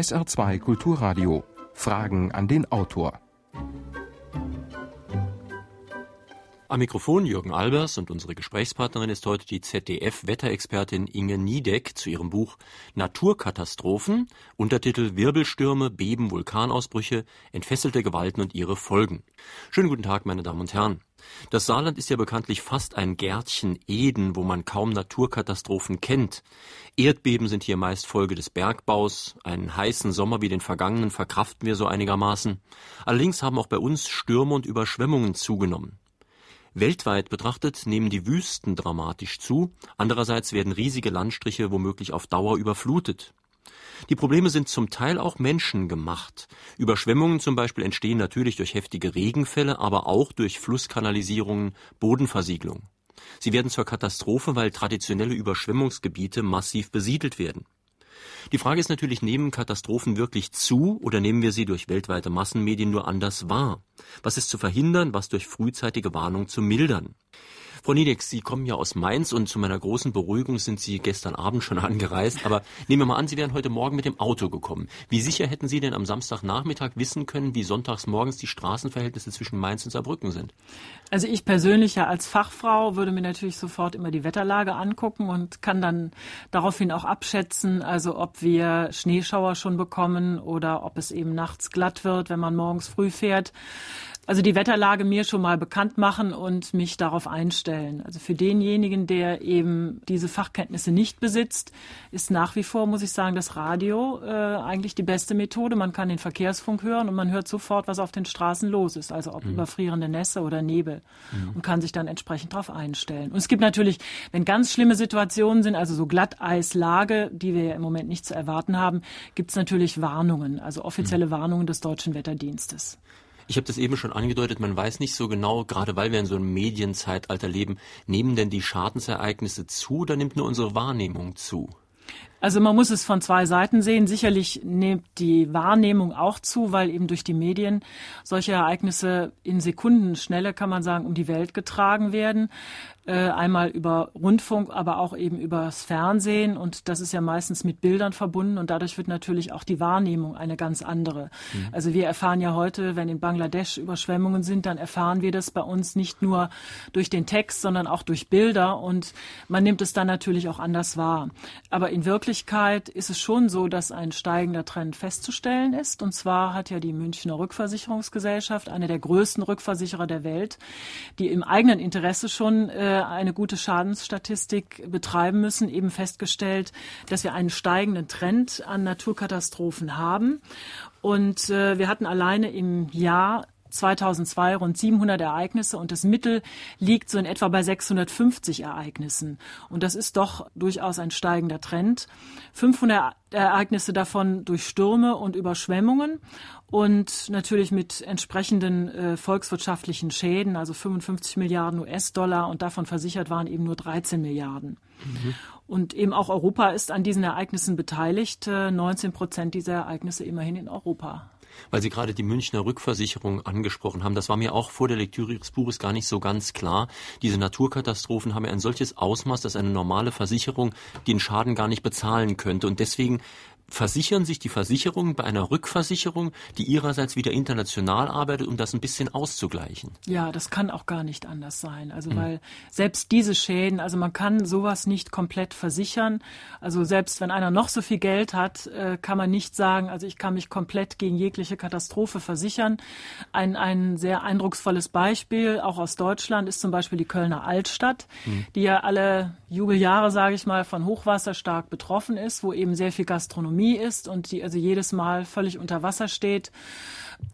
SR2 Kulturradio. Fragen an den Autor. Am Mikrofon Jürgen Albers und unsere Gesprächspartnerin ist heute die ZDF-Wetterexpertin Inge Niedeck zu ihrem Buch Naturkatastrophen, Untertitel Wirbelstürme, Beben, Vulkanausbrüche, entfesselte Gewalten und ihre Folgen. Schönen guten Tag, meine Damen und Herren. Das Saarland ist ja bekanntlich fast ein Gärtchen Eden, wo man kaum Naturkatastrophen kennt. Erdbeben sind hier meist Folge des Bergbaus. Einen heißen Sommer wie den vergangenen verkraften wir so einigermaßen. Allerdings haben auch bei uns Stürme und Überschwemmungen zugenommen. Weltweit betrachtet nehmen die Wüsten dramatisch zu, andererseits werden riesige Landstriche womöglich auf Dauer überflutet. Die Probleme sind zum Teil auch menschengemacht. Überschwemmungen zum Beispiel entstehen natürlich durch heftige Regenfälle, aber auch durch Flusskanalisierungen, Bodenversiegelung. Sie werden zur Katastrophe, weil traditionelle Überschwemmungsgebiete massiv besiedelt werden. Die Frage ist natürlich, nehmen Katastrophen wirklich zu oder nehmen wir sie durch weltweite Massenmedien nur anders wahr? Was ist zu verhindern, was durch frühzeitige Warnung zu mildern? Frau Niedeck, Sie kommen ja aus Mainz und zu meiner großen Beruhigung sind Sie gestern Abend schon angereist. Aber nehmen wir mal an, Sie wären heute Morgen mit dem Auto gekommen. Wie sicher hätten Sie denn am Samstagnachmittag wissen können, wie sonntags morgens die Straßenverhältnisse zwischen Mainz und Saarbrücken sind? Also ich persönlich ja als Fachfrau würde mir natürlich sofort immer die Wetterlage angucken und kann dann daraufhin auch abschätzen, also ob wir Schneeschauer schon bekommen oder ob es eben nachts glatt wird, wenn man morgens früh fährt also die Wetterlage mir schon mal bekannt machen und mich darauf einstellen. Also für denjenigen, der eben diese Fachkenntnisse nicht besitzt, ist nach wie vor, muss ich sagen, das Radio äh, eigentlich die beste Methode. Man kann den Verkehrsfunk hören und man hört sofort, was auf den Straßen los ist, also ob mhm. überfrierende Nässe oder Nebel mhm. und kann sich dann entsprechend darauf einstellen. Und es gibt natürlich, wenn ganz schlimme Situationen sind, also so Glatteislage, die wir ja im Moment nicht zu erwarten haben, gibt es natürlich Warnungen, also offizielle mhm. Warnungen des Deutschen Wetterdienstes. Ich habe das eben schon angedeutet, man weiß nicht so genau, gerade weil wir in so einem Medienzeitalter leben, nehmen denn die Schadensereignisse zu oder nimmt nur unsere Wahrnehmung zu? Also man muss es von zwei Seiten sehen. Sicherlich nimmt die Wahrnehmung auch zu, weil eben durch die Medien solche Ereignisse in Sekundenschnelle, kann man sagen, um die Welt getragen werden. Äh, einmal über Rundfunk, aber auch eben übers Fernsehen. Und das ist ja meistens mit Bildern verbunden. Und dadurch wird natürlich auch die Wahrnehmung eine ganz andere. Mhm. Also wir erfahren ja heute, wenn in Bangladesch Überschwemmungen sind, dann erfahren wir das bei uns nicht nur durch den Text, sondern auch durch Bilder. Und man nimmt es dann natürlich auch anders wahr. Aber in Wirklichkeit ist es schon so, dass ein steigender Trend festzustellen ist. Und zwar hat ja die Münchner Rückversicherungsgesellschaft, eine der größten Rückversicherer der Welt, die im eigenen Interesse schon äh, eine gute Schadensstatistik betreiben müssen, eben festgestellt, dass wir einen steigenden Trend an Naturkatastrophen haben. Und äh, wir hatten alleine im Jahr 2002 rund 700 Ereignisse und das Mittel liegt so in etwa bei 650 Ereignissen. Und das ist doch durchaus ein steigender Trend. 500 Ereignisse davon durch Stürme und Überschwemmungen und natürlich mit entsprechenden äh, volkswirtschaftlichen Schäden, also 55 Milliarden US-Dollar und davon versichert waren eben nur 13 Milliarden. Mhm. Und eben auch Europa ist an diesen Ereignissen beteiligt, äh, 19 Prozent dieser Ereignisse immerhin in Europa weil Sie gerade die Münchner Rückversicherung angesprochen haben. Das war mir auch vor der Lektüre Ihres Buches gar nicht so ganz klar. Diese Naturkatastrophen haben ja ein solches Ausmaß, dass eine normale Versicherung den Schaden gar nicht bezahlen könnte. Und deswegen versichern sich die Versicherungen bei einer Rückversicherung, die ihrerseits wieder international arbeitet, um das ein bisschen auszugleichen. Ja, das kann auch gar nicht anders sein. Also, mhm. weil selbst diese Schäden, also man kann sowas nicht komplett versichern. Also selbst wenn einer noch so viel Geld hat, äh, kann man nicht sagen, also ich kann mich komplett gegen jegliche Katastrophe versichern. Ein, ein sehr eindrucksvolles Beispiel, auch aus Deutschland, ist zum Beispiel die Kölner Altstadt, mhm. die ja alle Jubeljahre, sage ich mal, von Hochwasser stark betroffen ist, wo eben sehr viel Gastronomie Pandemie ist und die also jedes Mal völlig unter Wasser steht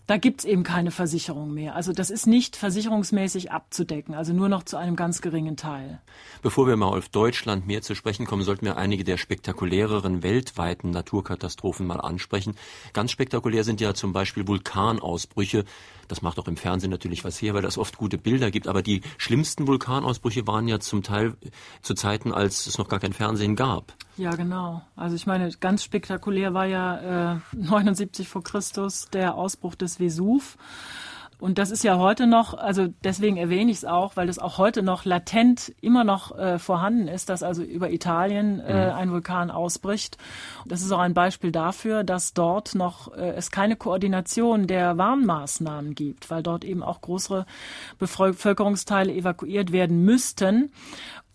da gibt es eben keine Versicherung mehr. Also das ist nicht versicherungsmäßig abzudecken, also nur noch zu einem ganz geringen Teil. Bevor wir mal auf Deutschland mehr zu sprechen kommen, sollten wir einige der spektakuläreren weltweiten Naturkatastrophen mal ansprechen. Ganz spektakulär sind ja zum Beispiel Vulkanausbrüche. Das macht auch im Fernsehen natürlich was her, weil das oft gute Bilder gibt. Aber die schlimmsten Vulkanausbrüche waren ja zum Teil zu Zeiten, als es noch gar kein Fernsehen gab. Ja, genau. Also ich meine, ganz spektakulär war ja äh, 79 vor Christus der Ausbruch des Vesuv. Und das ist ja heute noch, also deswegen erwähne ich es auch, weil das auch heute noch latent immer noch äh, vorhanden ist, dass also über Italien äh, mhm. ein Vulkan ausbricht. Das ist auch ein Beispiel dafür, dass dort noch äh, es keine Koordination der Warnmaßnahmen gibt, weil dort eben auch größere Bevölkerungsteile evakuiert werden müssten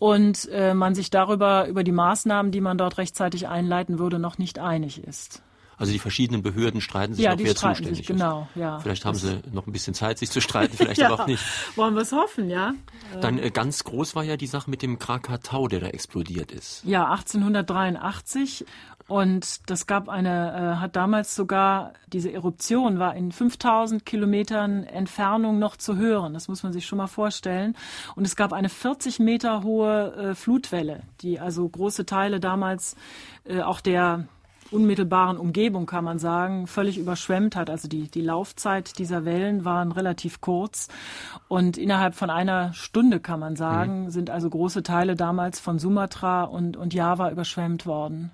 und äh, man sich darüber, über die Maßnahmen, die man dort rechtzeitig einleiten würde, noch nicht einig ist. Also die verschiedenen Behörden streiten sich ja, noch, wer zuständig sich, genau, ist. Ja. Vielleicht haben sie noch ein bisschen Zeit, sich zu streiten, vielleicht ja, aber auch nicht. Wollen wir es hoffen, ja. Dann äh, ganz groß war ja die Sache mit dem Krakatau, der da explodiert ist. Ja, 1883. Und das gab eine, äh, hat damals sogar, diese Eruption war in 5000 Kilometern Entfernung noch zu hören. Das muss man sich schon mal vorstellen. Und es gab eine 40 Meter hohe äh, Flutwelle, die also große Teile damals äh, auch der unmittelbaren Umgebung, kann man sagen, völlig überschwemmt hat. Also die, die Laufzeit dieser Wellen waren relativ kurz. Und innerhalb von einer Stunde, kann man sagen, mhm. sind also große Teile damals von Sumatra und, und Java überschwemmt worden.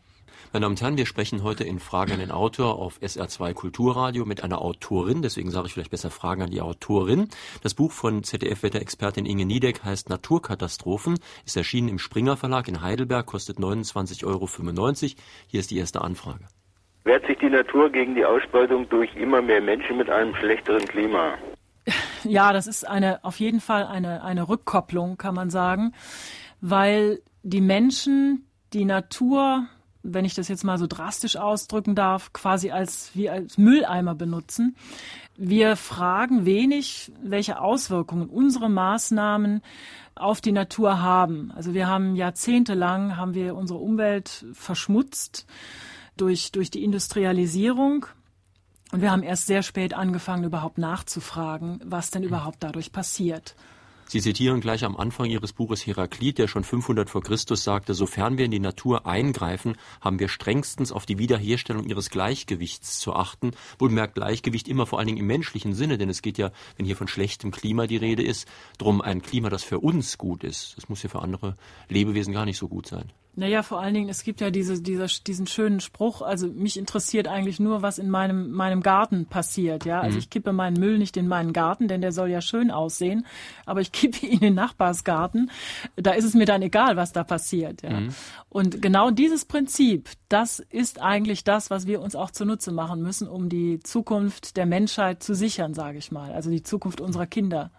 Meine Damen und Herren, wir sprechen heute in Fragen an den Autor auf SR2 Kulturradio mit einer Autorin, deswegen sage ich vielleicht besser Fragen an die Autorin. Das Buch von ZDF-Wetterexpertin Inge Niedeck heißt Naturkatastrophen, ist erschienen im Springer Verlag in Heidelberg, kostet 29,95 Euro. Hier ist die erste Anfrage. Wehrt sich die Natur gegen die Ausbeutung durch immer mehr Menschen mit einem schlechteren Klima? Ja, das ist eine, auf jeden Fall eine, eine Rückkopplung, kann man sagen, weil die Menschen die Natur wenn ich das jetzt mal so drastisch ausdrücken darf, quasi als wie als Mülleimer benutzen. Wir fragen wenig, welche Auswirkungen unsere Maßnahmen auf die Natur haben. Also wir haben jahrzehntelang haben wir unsere Umwelt verschmutzt durch durch die Industrialisierung und wir haben erst sehr spät angefangen überhaupt nachzufragen, was denn überhaupt dadurch passiert. Sie zitieren gleich am Anfang Ihres Buches Heraklit, der schon 500 vor Christus sagte, sofern wir in die Natur eingreifen, haben wir strengstens auf die Wiederherstellung ihres Gleichgewichts zu achten. Wohlmerkt Gleichgewicht immer vor allen Dingen im menschlichen Sinne, denn es geht ja, wenn hier von schlechtem Klima die Rede ist, darum ein Klima, das für uns gut ist. Das muss ja für andere Lebewesen gar nicht so gut sein. Naja, vor allen Dingen, es gibt ja diese, dieser, diesen schönen Spruch, also mich interessiert eigentlich nur, was in meinem, meinem Garten passiert. Ja, also mhm. ich kippe meinen Müll nicht in meinen Garten, denn der soll ja schön aussehen, aber ich kippe ihn in den Nachbarsgarten. Da ist es mir dann egal, was da passiert. Ja. Mhm. Und genau dieses Prinzip, das ist eigentlich das, was wir uns auch zunutze machen müssen, um die Zukunft der Menschheit zu sichern, sage ich mal. Also die Zukunft unserer Kinder.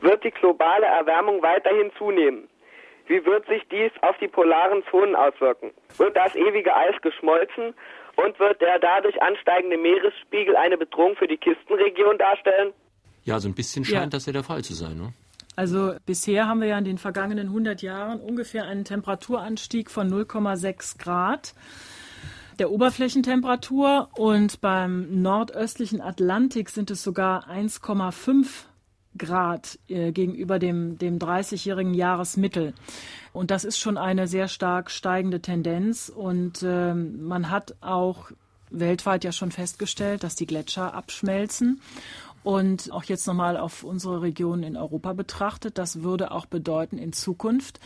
Wird die globale Erwärmung weiterhin zunehmen? Wie wird sich dies auf die polaren Zonen auswirken? Wird das ewige Eis geschmolzen und wird der dadurch ansteigende Meeresspiegel eine Bedrohung für die Kistenregion darstellen? Ja, so ein bisschen scheint ja. das ja der Fall zu sein. Ne? Also bisher haben wir ja in den vergangenen 100 Jahren ungefähr einen Temperaturanstieg von 0,6 Grad der Oberflächentemperatur und beim nordöstlichen Atlantik sind es sogar 1,5 Grad äh, gegenüber dem, dem 30-jährigen Jahresmittel. Und das ist schon eine sehr stark steigende Tendenz. Und äh, man hat auch weltweit ja schon festgestellt, dass die Gletscher abschmelzen. Und auch jetzt nochmal auf unsere Region in Europa betrachtet, das würde auch bedeuten in Zukunft,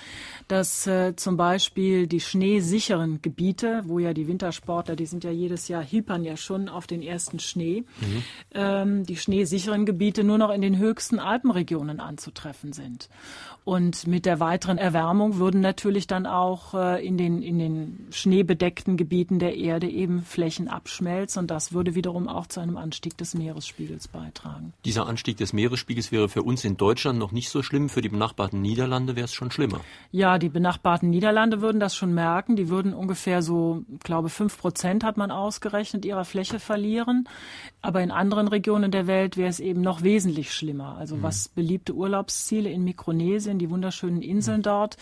dass äh, zum Beispiel die schneesicheren Gebiete, wo ja die Wintersportler, die sind ja jedes Jahr, hiepern ja schon auf den ersten Schnee, mhm. ähm, die schneesicheren Gebiete nur noch in den höchsten Alpenregionen anzutreffen sind. Und mit der weiteren Erwärmung würden natürlich dann auch äh, in, den, in den schneebedeckten Gebieten der Erde eben Flächen abschmelzen. Und das würde wiederum auch zu einem Anstieg des Meeresspiegels beitragen. Dieser Anstieg des Meeresspiegels wäre für uns in Deutschland noch nicht so schlimm. Für die benachbarten Niederlande wäre es schon schlimmer. Ja, die benachbarten Niederlande würden das schon merken. Die würden ungefähr so, ich glaube, fünf Prozent hat man ausgerechnet, ihrer Fläche verlieren. Aber in anderen Regionen der Welt wäre es eben noch wesentlich schlimmer. Also mhm. was beliebte Urlaubsziele in Mikronesien, die wunderschönen Inseln dort.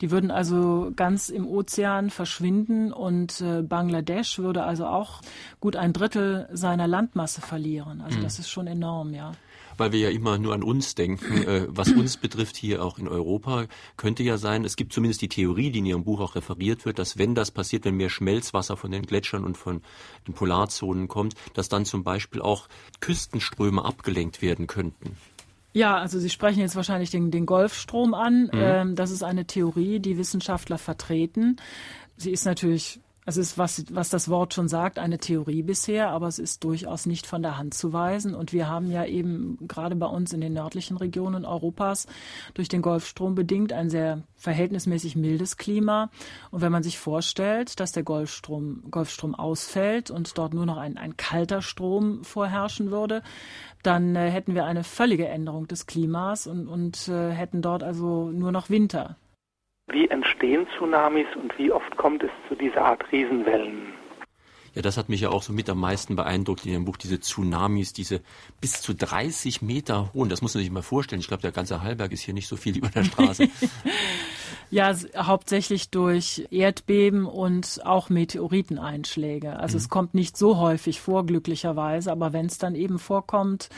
Die würden also ganz im Ozean verschwinden und äh, Bangladesch würde also auch gut ein Drittel seiner Landmasse verlieren. Also mhm. das ist schon enorm, ja weil wir ja immer nur an uns denken. Äh, was uns betrifft hier auch in Europa, könnte ja sein, es gibt zumindest die Theorie, die in Ihrem Buch auch referiert wird, dass wenn das passiert, wenn mehr Schmelzwasser von den Gletschern und von den Polarzonen kommt, dass dann zum Beispiel auch Küstenströme abgelenkt werden könnten. Ja, also Sie sprechen jetzt wahrscheinlich den, den Golfstrom an. Mhm. Ähm, das ist eine Theorie, die Wissenschaftler vertreten. Sie ist natürlich Es ist, was, was das Wort schon sagt, eine Theorie bisher, aber es ist durchaus nicht von der Hand zu weisen. Und wir haben ja eben gerade bei uns in den nördlichen Regionen Europas durch den Golfstrom bedingt ein sehr verhältnismäßig mildes Klima. Und wenn man sich vorstellt, dass der Golfstrom, Golfstrom ausfällt und dort nur noch ein, ein kalter Strom vorherrschen würde, dann äh, hätten wir eine völlige Änderung des Klimas und, und äh, hätten dort also nur noch Winter. Wie entstehen Tsunamis und wie oft kommt es zu dieser Art Riesenwellen? Ja, das hat mich ja auch so mit am meisten beeindruckt in Ihrem Buch, diese Tsunamis, diese bis zu 30 Meter hohen. Das muss man sich mal vorstellen. Ich glaube, der ganze Hallberg ist hier nicht so viel über der Straße. ja, hauptsächlich durch Erdbeben und auch Meteoriteneinschläge. Also mhm. es kommt nicht so häufig vor, glücklicherweise, aber wenn es dann eben vorkommt,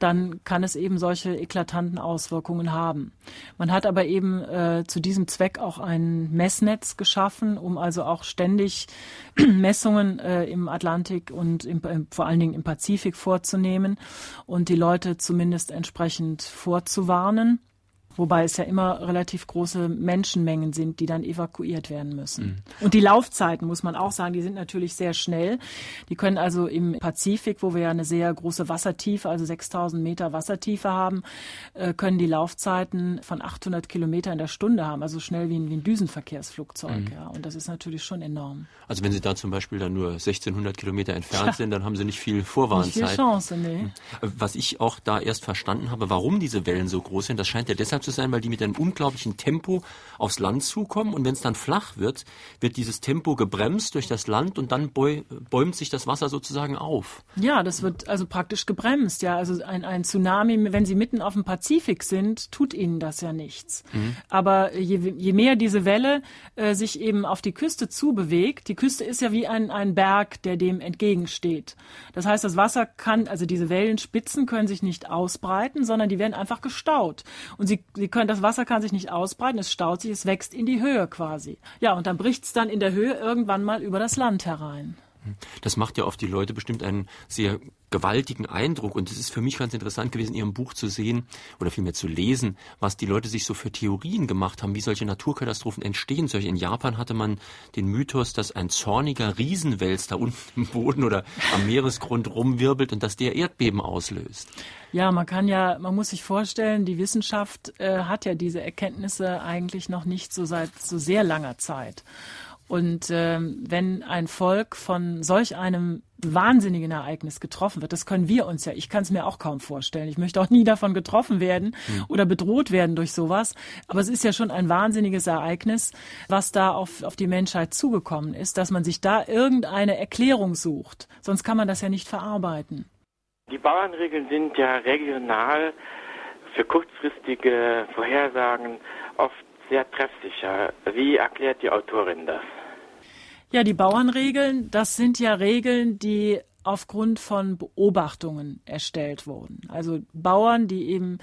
dann kann es eben solche eklatanten Auswirkungen haben. Man hat aber eben äh, zu diesem Zweck auch ein Messnetz geschaffen, um also auch ständig Messungen äh, im Atlantik und im, äh, vor allen Dingen im Pazifik vorzunehmen und die Leute zumindest entsprechend vorzuwarnen. Wobei es ja immer relativ große Menschenmengen sind, die dann evakuiert werden müssen. Mhm. Und die Laufzeiten, muss man auch sagen, die sind natürlich sehr schnell. Die können also im Pazifik, wo wir ja eine sehr große Wassertiefe, also 6000 Meter Wassertiefe haben, äh, können die Laufzeiten von 800 Kilometer in der Stunde haben, also schnell wie ein, wie ein Düsenverkehrsflugzeug. Mhm. Ja. Und das ist natürlich schon enorm. Also wenn Sie da zum Beispiel dann nur 1600 Kilometer entfernt ja. sind, dann haben Sie nicht viel Vorwarnzeit. Nicht viel Chance, nee. Mhm. Was ich auch da erst verstanden habe, warum diese Wellen so groß sind, das scheint ja deshalb zu sein, weil die mit einem unglaublichen Tempo aufs Land zukommen und wenn es dann flach wird, wird dieses Tempo gebremst durch das Land und dann bäumt sich das Wasser sozusagen auf. Ja, das wird also praktisch gebremst. Ja, also ein, ein Tsunami, wenn Sie mitten auf dem Pazifik sind, tut Ihnen das ja nichts. Mhm. Aber je, je mehr diese Welle äh, sich eben auf die Küste zubewegt, die Küste ist ja wie ein, ein Berg, der dem entgegensteht. Das heißt, das Wasser kann, also diese Wellenspitzen können sich nicht ausbreiten, sondern die werden einfach gestaut. Und sie, sie können, das Wasser kann sich nicht ausbreiten, es staut sich, es wächst in die Höhe quasi. Ja, und dann bricht es dann in der Höhe irgendwann mal über das Land herein. Das macht ja auf die Leute bestimmt einen sehr gewaltigen Eindruck. Und es ist für mich ganz interessant gewesen, in Ihrem Buch zu sehen oder vielmehr zu lesen, was die Leute sich so für Theorien gemacht haben, wie solche Naturkatastrophen entstehen. In Japan hatte man den Mythos, dass ein zorniger Riesenwels da unten im Boden oder am Meeresgrund rumwirbelt und dass der Erdbeben auslöst. Ja, man kann ja, man muss sich vorstellen, die Wissenschaft äh, hat ja diese Erkenntnisse eigentlich noch nicht so seit so sehr langer Zeit. Und ähm, wenn ein Volk von solch einem wahnsinnigen Ereignis getroffen wird, das können wir uns ja, ich kann es mir auch kaum vorstellen. Ich möchte auch nie davon getroffen werden mhm. oder bedroht werden durch sowas. Aber es ist ja schon ein wahnsinniges Ereignis, was da auf, auf die Menschheit zugekommen ist, dass man sich da irgendeine Erklärung sucht. Sonst kann man das ja nicht verarbeiten. Die Bauernregeln sind ja regional für kurzfristige Vorhersagen oft sehr treffsicher. Wie erklärt die Autorin das? Ja, die Bauernregeln, das sind ja Regeln, die aufgrund von Beobachtungen erstellt wurden. Also Bauern, die eben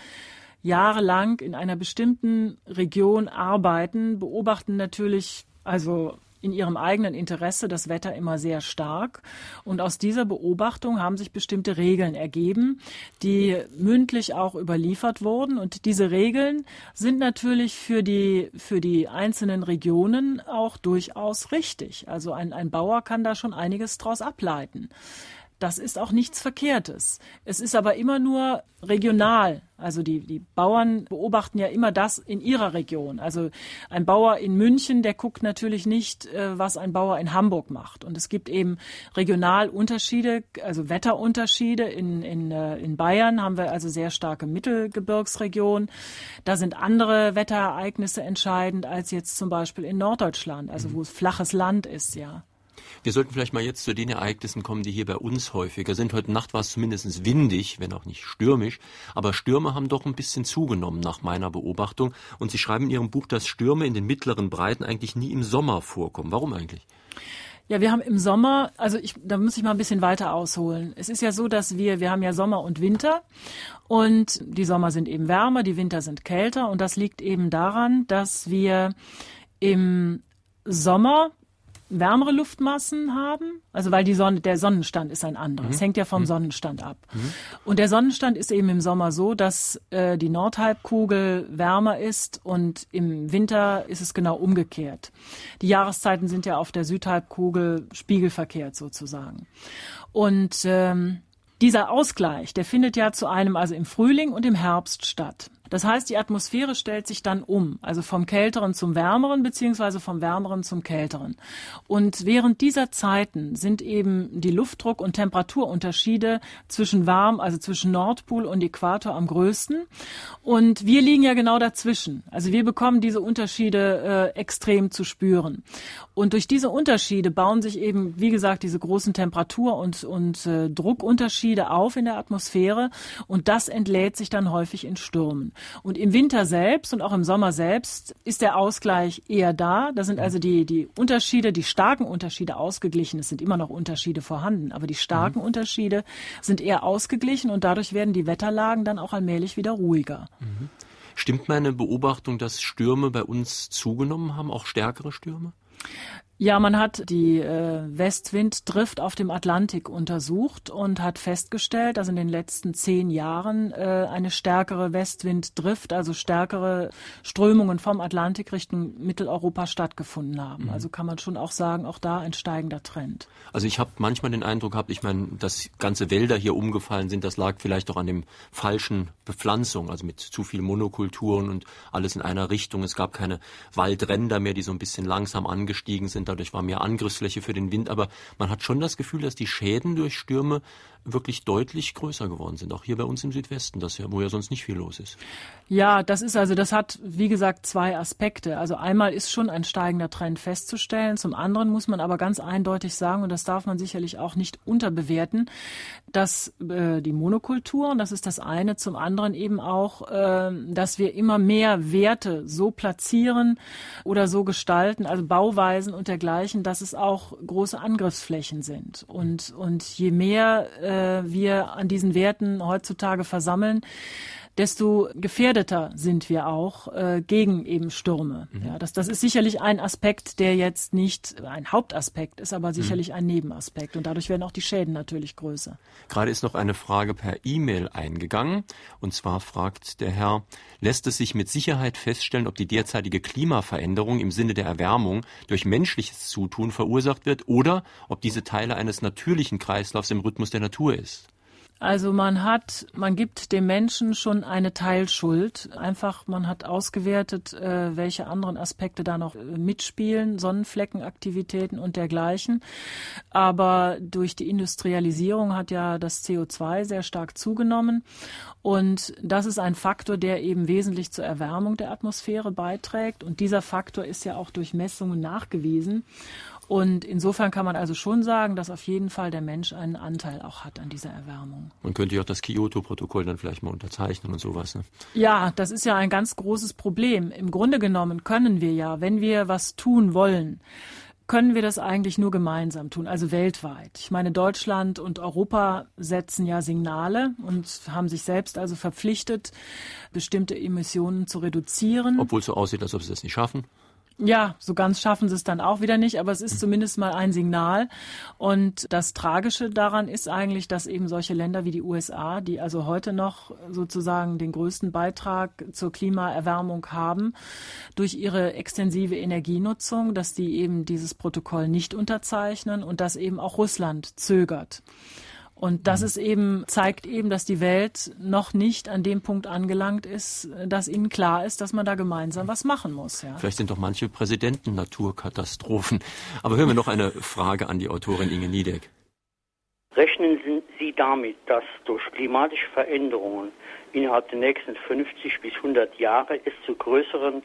jahrelang in einer bestimmten Region arbeiten, beobachten natürlich also in ihrem eigenen Interesse das Wetter immer sehr stark. Und aus dieser Beobachtung haben sich bestimmte Regeln ergeben, die mündlich auch überliefert wurden. Und diese Regeln sind natürlich für die, für die einzelnen Regionen auch durchaus richtig. Also ein, ein Bauer kann da schon einiges draus ableiten. Das ist auch nichts Verkehrtes. Es ist aber immer nur regional. Also die, die Bauern beobachten ja immer das in ihrer Region. Also ein Bauer in München, der guckt natürlich nicht, äh, was ein Bauer in Hamburg macht. Und es gibt eben regional Unterschiede, also Wetterunterschiede. In, in, äh, in Bayern haben wir also sehr starke Mittelgebirgsregionen. Da sind andere Wetterereignisse entscheidend als jetzt zum Beispiel in Norddeutschland, also wo es flaches Land ist, ja. Wir sollten vielleicht mal jetzt zu den Ereignissen kommen, die hier bei uns häufiger sind. Heute Nacht war es zumindest windig, wenn auch nicht stürmisch. Aber Stürme haben doch ein bisschen zugenommen nach meiner Beobachtung. Und Sie schreiben in Ihrem Buch, dass Stürme in den mittleren Breiten eigentlich nie im Sommer vorkommen. Warum eigentlich? Ja, wir haben im Sommer, also ich, da muss ich mal ein bisschen weiter ausholen. Es ist ja so, dass wir, wir haben ja Sommer und Winter und die Sommer sind eben wärmer, die Winter sind kälter und das liegt eben daran, dass wir im Sommer wärmere Luftmassen haben, also weil die Sonne, der Sonnenstand ist ein anderer. Es mhm. hängt ja vom mhm. Sonnenstand ab. Mhm. Und der Sonnenstand ist eben im Sommer so, dass äh, die Nordhalbkugel wärmer ist und im Winter ist es genau umgekehrt. Die Jahreszeiten sind ja auf der Südhalbkugel spiegelverkehrt sozusagen. Und ähm, dieser Ausgleich, der findet ja zu einem also im Frühling und im Herbst statt. Das heißt, die Atmosphäre stellt sich dann um, also vom kälteren zum wärmeren beziehungsweise vom wärmeren zum kälteren. Und während dieser Zeiten sind eben die Luftdruck- und Temperaturunterschiede zwischen warm, also zwischen Nordpol und Äquator am größten. Und wir liegen ja genau dazwischen. Also wir bekommen diese Unterschiede äh, extrem zu spüren. Und durch diese Unterschiede bauen sich eben, wie gesagt, diese großen Temperatur- und, und äh, Druckunterschiede auf in der Atmosphäre. Und das entlädt sich dann häufig in Stürmen. Und im Winter selbst und auch im Sommer selbst ist der Ausgleich eher da. Da sind also die, die Unterschiede, die starken Unterschiede ausgeglichen. Es sind immer noch Unterschiede vorhanden, aber die starken mhm. Unterschiede sind eher ausgeglichen und dadurch werden die Wetterlagen dann auch allmählich wieder ruhiger. Mhm. Stimmt meine Beobachtung, dass Stürme bei uns zugenommen haben, auch stärkere Stürme? Ja, man hat die äh, Westwinddrift auf dem Atlantik untersucht und hat festgestellt, dass in den letzten zehn Jahren äh, eine stärkere Westwinddrift, also stärkere Strömungen vom Atlantik Richtung Mitteleuropa stattgefunden haben. Mhm. Also kann man schon auch sagen, auch da ein steigender Trend. Also ich habe manchmal den Eindruck gehabt, ich meine, dass ganze Wälder hier umgefallen sind, das lag vielleicht auch an dem falschen Bepflanzung, also mit zu viel Monokulturen und alles in einer Richtung. Es gab keine Waldränder mehr, die so ein bisschen langsam angestiegen sind dadurch war mehr Angriffsfläche für den Wind, aber man hat schon das Gefühl, dass die Schäden durch Stürme wirklich deutlich größer geworden sind, auch hier bei uns im Südwesten, das ja, wo ja sonst nicht viel los ist. Ja, das ist also, das hat, wie gesagt, zwei Aspekte. Also einmal ist schon ein steigender Trend festzustellen, zum anderen muss man aber ganz eindeutig sagen, und das darf man sicherlich auch nicht unterbewerten, dass äh, die Monokultur, das ist das eine, zum anderen eben auch, äh, dass wir immer mehr Werte so platzieren oder so gestalten, also Bauweisen und dergleichen, dass es auch große Angriffsflächen sind. Und, und je mehr äh, wir an diesen Werten heutzutage versammeln, desto gefährdeter sind wir auch äh, gegen eben Stürme. Mhm. Ja, das, das ist sicherlich ein Aspekt, der jetzt nicht ein Hauptaspekt ist, aber sicherlich mhm. ein Nebenaspekt. Und dadurch werden auch die Schäden natürlich größer. Gerade ist noch eine Frage per E-Mail eingegangen. Und zwar fragt der Herr, lässt es sich mit Sicherheit feststellen, ob die derzeitige Klimaveränderung im Sinne der Erwärmung durch menschliches Zutun verursacht wird oder ob diese Teile eines natürlichen Kreislaufs im Rhythmus der Natur ist? Also man hat, man gibt dem Menschen schon eine Teilschuld. Einfach, man hat ausgewertet, äh, welche anderen Aspekte da noch äh, mitspielen, Sonnenfleckenaktivitäten und dergleichen. Aber durch die Industrialisierung hat ja das CO2 sehr stark zugenommen. Und das ist ein Faktor, der eben wesentlich zur Erwärmung der Atmosphäre beiträgt. Und dieser Faktor ist ja auch durch Messungen nachgewiesen. Und insofern kann man also schon sagen, dass auf jeden Fall der Mensch einen Anteil auch hat an dieser Erwärmung. Man könnte ja auch das Kyoto-Protokoll dann vielleicht mal unterzeichnen und sowas. Ne? Ja, das ist ja ein ganz großes Problem. Im Grunde genommen können wir ja, wenn wir was tun wollen, können wir das eigentlich nur gemeinsam tun, also weltweit. Ich meine, Deutschland und Europa setzen ja Signale und haben sich selbst also verpflichtet, bestimmte Emissionen zu reduzieren. Obwohl es so aussieht, als ob sie das nicht schaffen. Ja, so ganz schaffen sie es dann auch wieder nicht, aber es ist zumindest mal ein Signal. Und das Tragische daran ist eigentlich, dass eben solche Länder wie die USA, die also heute noch sozusagen den größten Beitrag zur Klimaerwärmung haben, durch ihre extensive Energienutzung, dass die eben dieses Protokoll nicht unterzeichnen und dass eben auch Russland zögert. Und das ist eben, zeigt eben, dass die Welt noch nicht an dem Punkt angelangt ist, dass ihnen klar ist, dass man da gemeinsam was machen muss. Ja. Vielleicht sind doch manche Präsidenten Naturkatastrophen. Aber hören wir noch eine Frage an die Autorin Inge Niedeck. Rechnen Sie damit, dass durch klimatische Veränderungen innerhalb der nächsten 50 bis 100 Jahre es zu größeren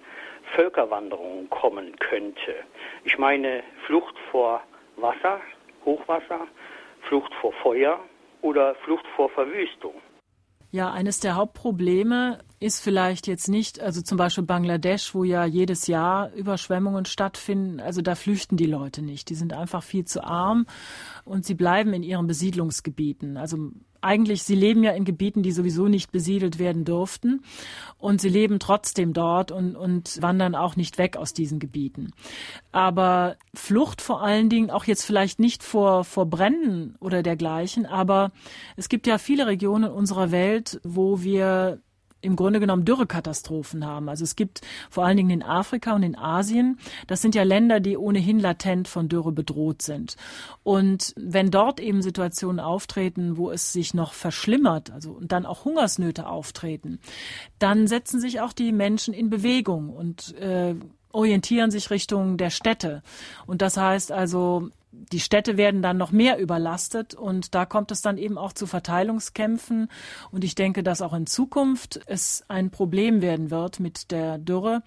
Völkerwanderungen kommen könnte? Ich meine Flucht vor Wasser, Hochwasser, Flucht vor Feuer oder Flucht vor Verwüstung. Ja, eines der Hauptprobleme ist vielleicht jetzt nicht, also zum Beispiel Bangladesch, wo ja jedes Jahr Überschwemmungen stattfinden. Also da flüchten die Leute nicht. Die sind einfach viel zu arm und sie bleiben in ihren Besiedlungsgebieten. Also eigentlich, sie leben ja in Gebieten, die sowieso nicht besiedelt werden durften. Und sie leben trotzdem dort und, und wandern auch nicht weg aus diesen Gebieten. Aber Flucht vor allen Dingen, auch jetzt vielleicht nicht vor, vor Bränden oder dergleichen, aber es gibt ja viele Regionen unserer Welt, wo wir im Grunde genommen Dürrekatastrophen haben. Also es gibt vor allen Dingen in Afrika und in Asien, das sind ja Länder, die ohnehin latent von Dürre bedroht sind. Und wenn dort eben Situationen auftreten, wo es sich noch verschlimmert, also und dann auch Hungersnöte auftreten, dann setzen sich auch die Menschen in Bewegung und äh, orientieren sich Richtung der Städte. Und das heißt also, die Städte werden dann noch mehr überlastet und da kommt es dann eben auch zu Verteilungskämpfen. Und ich denke, dass auch in Zukunft es ein Problem werden wird mit der Dürre.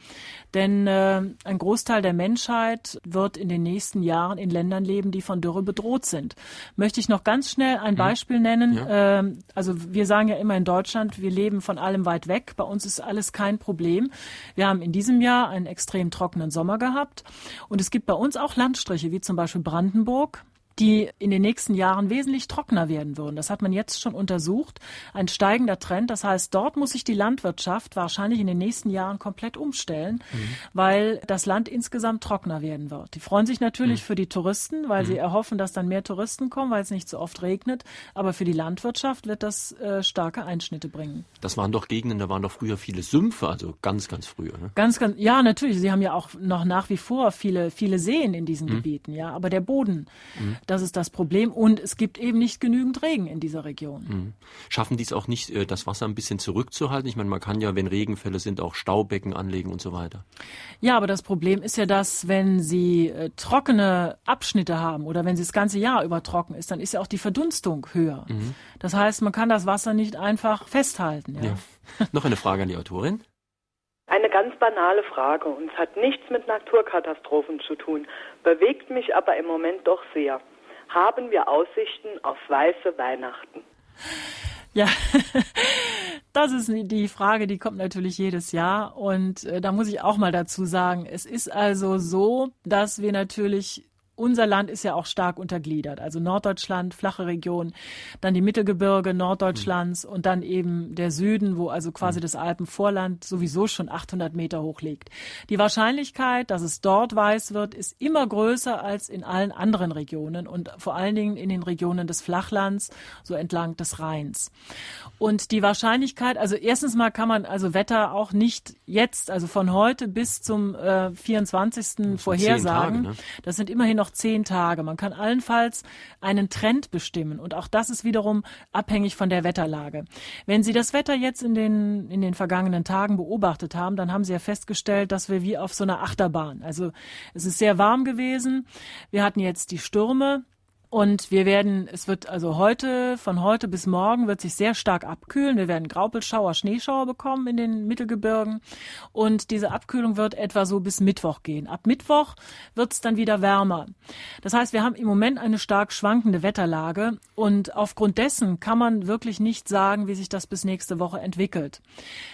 Denn äh, ein Großteil der Menschheit wird in den nächsten Jahren in Ländern leben, die von Dürre bedroht sind. Möchte ich noch ganz schnell ein mhm. Beispiel nennen. Ja. Äh, also wir sagen ja immer in Deutschland, wir leben von allem weit weg. Bei uns ist alles kein Problem. Wir haben in diesem Jahr einen extrem trockenen Sommer gehabt. Und es gibt bei uns auch Landstriche, wie zum Beispiel Brandenburg Brandenburg die in den nächsten Jahren wesentlich trockener werden würden. Das hat man jetzt schon untersucht. Ein steigender Trend. Das heißt, dort muss sich die Landwirtschaft wahrscheinlich in den nächsten Jahren komplett umstellen, mhm. weil das Land insgesamt trockener werden wird. Die freuen sich natürlich mhm. für die Touristen, weil mhm. sie erhoffen, dass dann mehr Touristen kommen, weil es nicht so oft regnet. Aber für die Landwirtschaft wird das äh, starke Einschnitte bringen. Das waren doch Gegenden, da waren doch früher viele Sümpfe, also ganz, ganz früher. Ne? Ganz, ganz, ja, natürlich. Sie haben ja auch noch nach wie vor viele, viele Seen in diesen mhm. Gebieten, ja. Aber der Boden, mhm. Das ist das Problem. Und es gibt eben nicht genügend Regen in dieser Region. Mhm. Schaffen die es auch nicht, äh, das Wasser ein bisschen zurückzuhalten? Ich meine, man kann ja, wenn Regenfälle sind, auch Staubecken anlegen und so weiter. Ja, aber das Problem ist ja, dass wenn sie äh, trockene Abschnitte haben oder wenn sie das ganze Jahr über trocken ist, dann ist ja auch die Verdunstung höher. Mhm. Das heißt, man kann das Wasser nicht einfach festhalten. Ja. ja. Noch eine Frage an die Autorin. Eine ganz banale Frage und es hat nichts mit Naturkatastrophen zu tun, bewegt mich aber im Moment doch sehr haben wir Aussichten auf weiße Weihnachten? Ja, das ist die Frage, die kommt natürlich jedes Jahr. Und äh, da muss ich auch mal dazu sagen, es ist also so, dass wir natürlich unser Land ist ja auch stark untergliedert. Also Norddeutschland, flache Region, dann die Mittelgebirge Norddeutschlands mhm. und dann eben der Süden, wo also quasi mhm. das Alpenvorland sowieso schon 800 Meter hoch liegt. Die Wahrscheinlichkeit, dass es dort weiß wird, ist immer größer als in allen anderen Regionen und vor allen Dingen in den Regionen des Flachlands, so entlang des Rheins. Und die Wahrscheinlichkeit, also erstens mal kann man also Wetter auch nicht jetzt, also von heute bis zum äh, 24. vorhersagen. Tage, ne? Das sind immerhin noch noch zehn Tage. Man kann allenfalls einen Trend bestimmen und auch das ist wiederum abhängig von der Wetterlage. Wenn Sie das Wetter jetzt in den, in den vergangenen Tagen beobachtet haben, dann haben Sie ja festgestellt, dass wir wie auf so einer Achterbahn, also es ist sehr warm gewesen. Wir hatten jetzt die Stürme, und wir werden, es wird also heute, von heute bis morgen wird sich sehr stark abkühlen. Wir werden Graupelschauer, Schneeschauer bekommen in den Mittelgebirgen. Und diese Abkühlung wird etwa so bis Mittwoch gehen. Ab Mittwoch wird es dann wieder wärmer. Das heißt, wir haben im Moment eine stark schwankende Wetterlage. Und aufgrund dessen kann man wirklich nicht sagen, wie sich das bis nächste Woche entwickelt.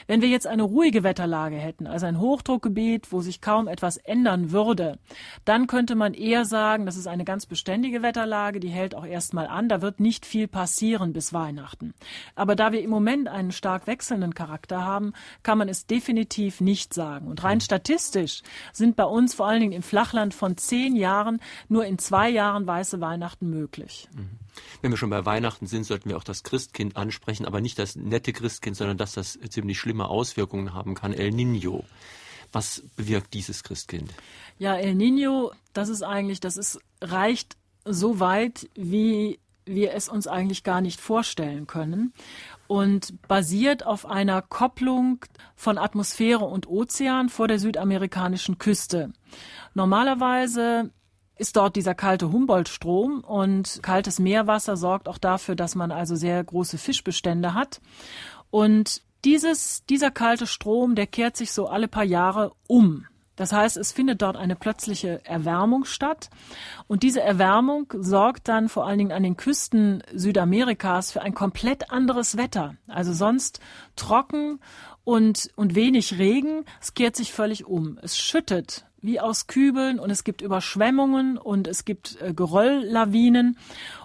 Wenn wir jetzt eine ruhige Wetterlage hätten, also ein Hochdruckgebiet, wo sich kaum etwas ändern würde, dann könnte man eher sagen, das ist eine ganz beständige Wetterlage Feiertage, die hält auch erstmal an. Da wird nicht viel passieren bis Weihnachten. Aber da wir im Moment einen stark wechselnden Charakter haben, kann man es definitiv nicht sagen. Und rein statistisch sind bei uns vor allen Dingen im Flachland von zehn Jahren nur in zwei Jahren weiße Weihnachten möglich. Mhm. Wenn wir schon bei Weihnachten sind, sollten wir auch das Christkind ansprechen, aber nicht das nette Christkind, sondern dass das ziemlich schlimme Auswirkungen haben kann, El Nino. Was bewirkt dieses Christkind? Ja, El Nino, das ist eigentlich, das ist, reicht so weit, wie wir es uns eigentlich gar nicht vorstellen können und basiert auf einer Kopplung von Atmosphäre und Ozean vor der südamerikanischen Küste. Normalerweise ist dort dieser kalte Humboldt-Strom und kaltes Meerwasser sorgt auch dafür, dass man also sehr große Fischbestände hat. Und dieses, dieser kalte Strom, der kehrt sich so alle paar Jahre um. Das heißt, es findet dort eine plötzliche Erwärmung statt. Und diese Erwärmung sorgt dann vor allen Dingen an den Küsten Südamerikas für ein komplett anderes Wetter. Also sonst trocken und, und wenig Regen, es kehrt sich völlig um. Es schüttet wie aus Kübeln und es gibt Überschwemmungen und es gibt äh, Gerölllawinen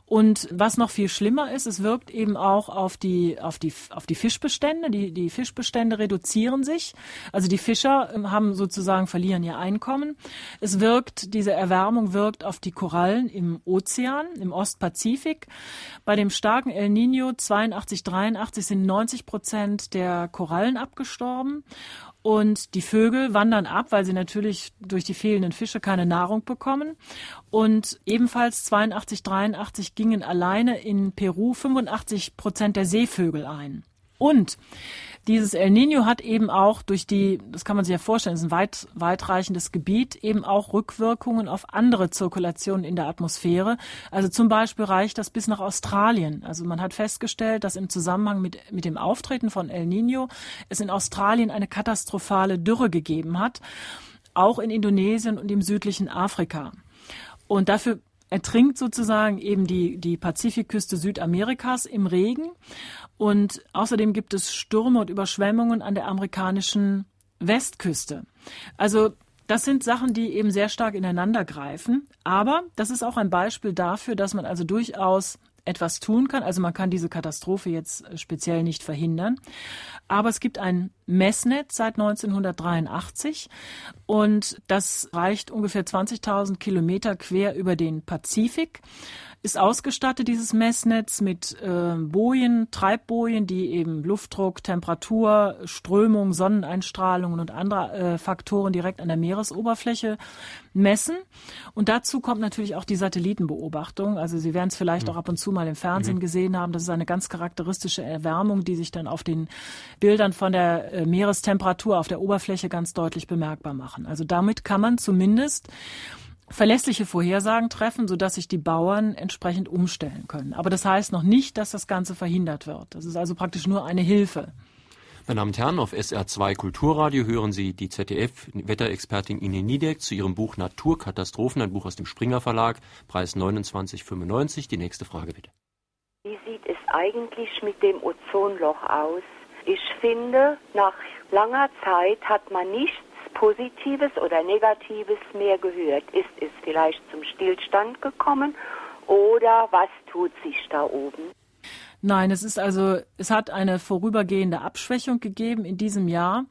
und was noch viel schlimmer ist, es wirkt eben auch auf die, auf die, auf die Fischbestände. Die, die Fischbestände reduzieren sich. Also die Fischer ähm, haben sozusagen, verlieren ihr Einkommen. Es wirkt, diese Erwärmung wirkt auf die Korallen im Ozean, im Ostpazifik. Bei dem starken El Nino 82, 83 sind 90 Prozent der Korallen abgestorben. Und die Vögel wandern ab, weil sie natürlich durch die fehlenden Fische keine Nahrung bekommen. Und ebenfalls 82, 83 gingen alleine in Peru 85 Prozent der Seevögel ein. Und dieses El Nino hat eben auch durch die, das kann man sich ja vorstellen, ist ein weit, weitreichendes Gebiet, eben auch Rückwirkungen auf andere Zirkulationen in der Atmosphäre. Also zum Beispiel reicht das bis nach Australien. Also man hat festgestellt, dass im Zusammenhang mit, mit dem Auftreten von El Nino es in Australien eine katastrophale Dürre gegeben hat, auch in Indonesien und im südlichen Afrika. Und dafür ertrinkt sozusagen eben die, die Pazifikküste Südamerikas im Regen. Und außerdem gibt es Stürme und Überschwemmungen an der amerikanischen Westküste. Also das sind Sachen, die eben sehr stark ineinander greifen. Aber das ist auch ein Beispiel dafür, dass man also durchaus etwas tun kann. Also man kann diese Katastrophe jetzt speziell nicht verhindern. Aber es gibt ein Messnetz seit 1983 und das reicht ungefähr 20.000 Kilometer quer über den Pazifik ist ausgestattet, dieses Messnetz, mit äh, Bojen, Treibbojen, die eben Luftdruck, Temperatur, Strömung, Sonneneinstrahlungen und andere äh, Faktoren direkt an der Meeresoberfläche messen. Und dazu kommt natürlich auch die Satellitenbeobachtung. Also Sie werden es vielleicht mhm. auch ab und zu mal im Fernsehen mhm. gesehen haben. Das ist eine ganz charakteristische Erwärmung, die sich dann auf den Bildern von der äh, Meerestemperatur auf der Oberfläche ganz deutlich bemerkbar machen. Also damit kann man zumindest verlässliche Vorhersagen treffen, sodass sich die Bauern entsprechend umstellen können. Aber das heißt noch nicht, dass das Ganze verhindert wird. Das ist also praktisch nur eine Hilfe. Meine Damen und Herren, auf SR2 Kulturradio hören Sie die ZDF-Wetterexpertin Ine Niedeck zu ihrem Buch Naturkatastrophen, ein Buch aus dem Springer Verlag, Preis 29,95. Die nächste Frage bitte. Wie sieht es eigentlich mit dem Ozonloch aus? Ich finde, nach langer Zeit hat man nicht Positives oder Negatives mehr gehört? Ist es vielleicht zum Stillstand gekommen oder was tut sich da oben? Nein, es ist also, es hat eine vorübergehende Abschwächung gegeben in diesem Jahr,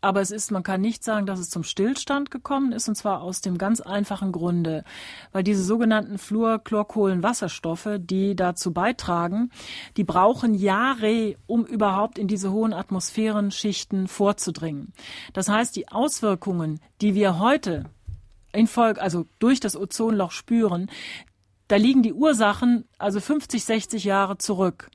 aber es ist, man kann nicht sagen, dass es zum Stillstand gekommen ist, und zwar aus dem ganz einfachen Grunde, weil diese sogenannten Fluorchlorkohlenwasserstoffe, die dazu beitragen, die brauchen Jahre, um überhaupt in diese hohen Atmosphärenschichten vorzudringen. Das heißt, die Auswirkungen, die wir heute in Folge, also durch das Ozonloch spüren, da liegen die Ursachen also 50, 60 Jahre zurück.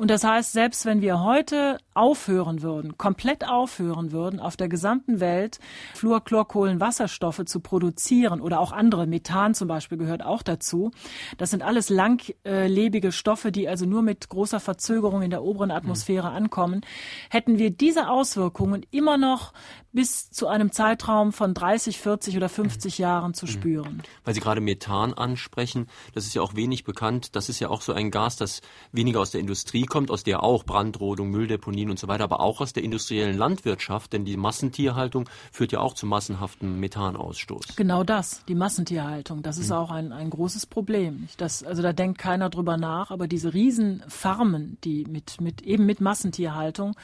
Und das heißt, selbst wenn wir heute aufhören würden, komplett aufhören würden, auf der gesamten Welt Fluorchlorkohlenwasserstoffe zu produzieren oder auch andere, Methan zum Beispiel gehört auch dazu. Das sind alles langlebige Stoffe, die also nur mit großer Verzögerung in der oberen Atmosphäre mhm. ankommen. Hätten wir diese Auswirkungen immer noch bis zu einem Zeitraum von 30, 40 oder 50 mhm. Jahren zu mhm. spüren. Weil Sie gerade Methan ansprechen, das ist ja auch wenig bekannt. Das ist ja auch so ein Gas, das weniger aus der Industrie kommt, aus der auch Brandrodung, Mülldeponien und so weiter, aber auch aus der industriellen Landwirtschaft, denn die Massentierhaltung führt ja auch zu massenhaftem Methanausstoß. Genau das, die Massentierhaltung, das ist mhm. auch ein, ein großes Problem. Das, also da denkt keiner drüber nach, aber diese Riesenfarmen, die mit, mit eben mit Massentierhaltung,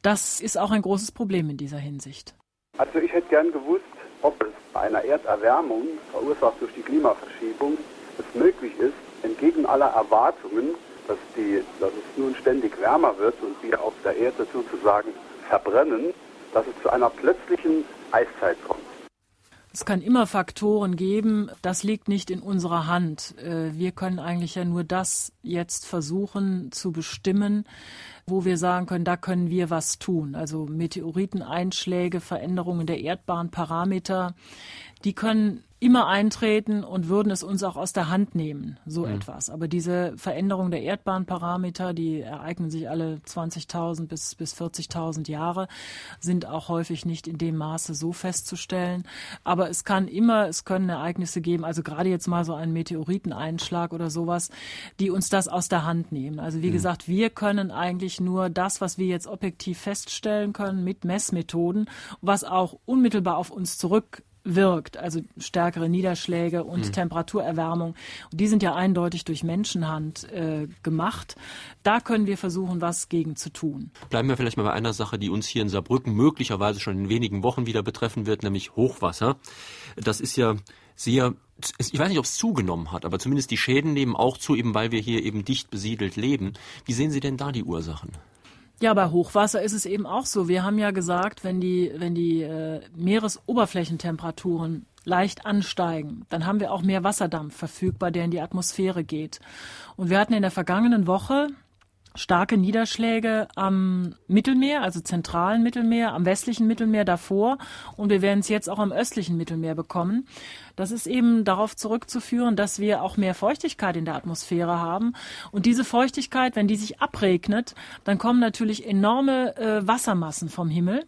das ist auch ein großes Problem in dieser Hinsicht. Also ich hätte gern gewusst, ob es bei einer Erderwärmung, verursacht durch die Klimaverschiebung, es möglich ist, entgegen aller Erwartungen, dass, die, dass es nun ständig wärmer wird und wir auf der Erde sozusagen verbrennen, dass es zu einer plötzlichen Eiszeit kommt. Es kann immer Faktoren geben, das liegt nicht in unserer Hand. Äh, wir können eigentlich ja nur das jetzt versuchen zu bestimmen, wo wir sagen können, da können wir was tun. Also Meteoriteneinschläge, Veränderungen der Erdbahnparameter, die können immer eintreten und würden es uns auch aus der Hand nehmen, so mhm. etwas. Aber diese Veränderung der Erdbahnparameter, die ereignen sich alle 20.000 bis, bis 40.000 Jahre, sind auch häufig nicht in dem Maße so festzustellen. Aber es kann immer, es können Ereignisse geben, also gerade jetzt mal so einen Meteoriteneinschlag oder sowas, die uns das aus der Hand nehmen. Also wie mhm. gesagt, wir können eigentlich nur das, was wir jetzt objektiv feststellen können mit Messmethoden, was auch unmittelbar auf uns zurück wirkt, also stärkere Niederschläge und mhm. Temperaturerwärmung. Und die sind ja eindeutig durch Menschenhand äh, gemacht. Da können wir versuchen, was gegen zu tun. Bleiben wir vielleicht mal bei einer Sache, die uns hier in Saarbrücken möglicherweise schon in wenigen Wochen wieder betreffen wird, nämlich Hochwasser. Das ist ja sehr, ich weiß nicht, ob es zugenommen hat, aber zumindest die Schäden nehmen auch zu, eben weil wir hier eben dicht besiedelt leben. Wie sehen Sie denn da die Ursachen? Ja, bei Hochwasser ist es eben auch so. Wir haben ja gesagt, wenn die, wenn die äh, Meeresoberflächentemperaturen leicht ansteigen, dann haben wir auch mehr Wasserdampf verfügbar, der in die Atmosphäre geht. Und wir hatten in der vergangenen Woche starke Niederschläge am Mittelmeer, also zentralen Mittelmeer, am westlichen Mittelmeer davor. Und wir werden es jetzt auch am östlichen Mittelmeer bekommen. Das ist eben darauf zurückzuführen, dass wir auch mehr Feuchtigkeit in der Atmosphäre haben. Und diese Feuchtigkeit, wenn die sich abregnet, dann kommen natürlich enorme äh, Wassermassen vom Himmel.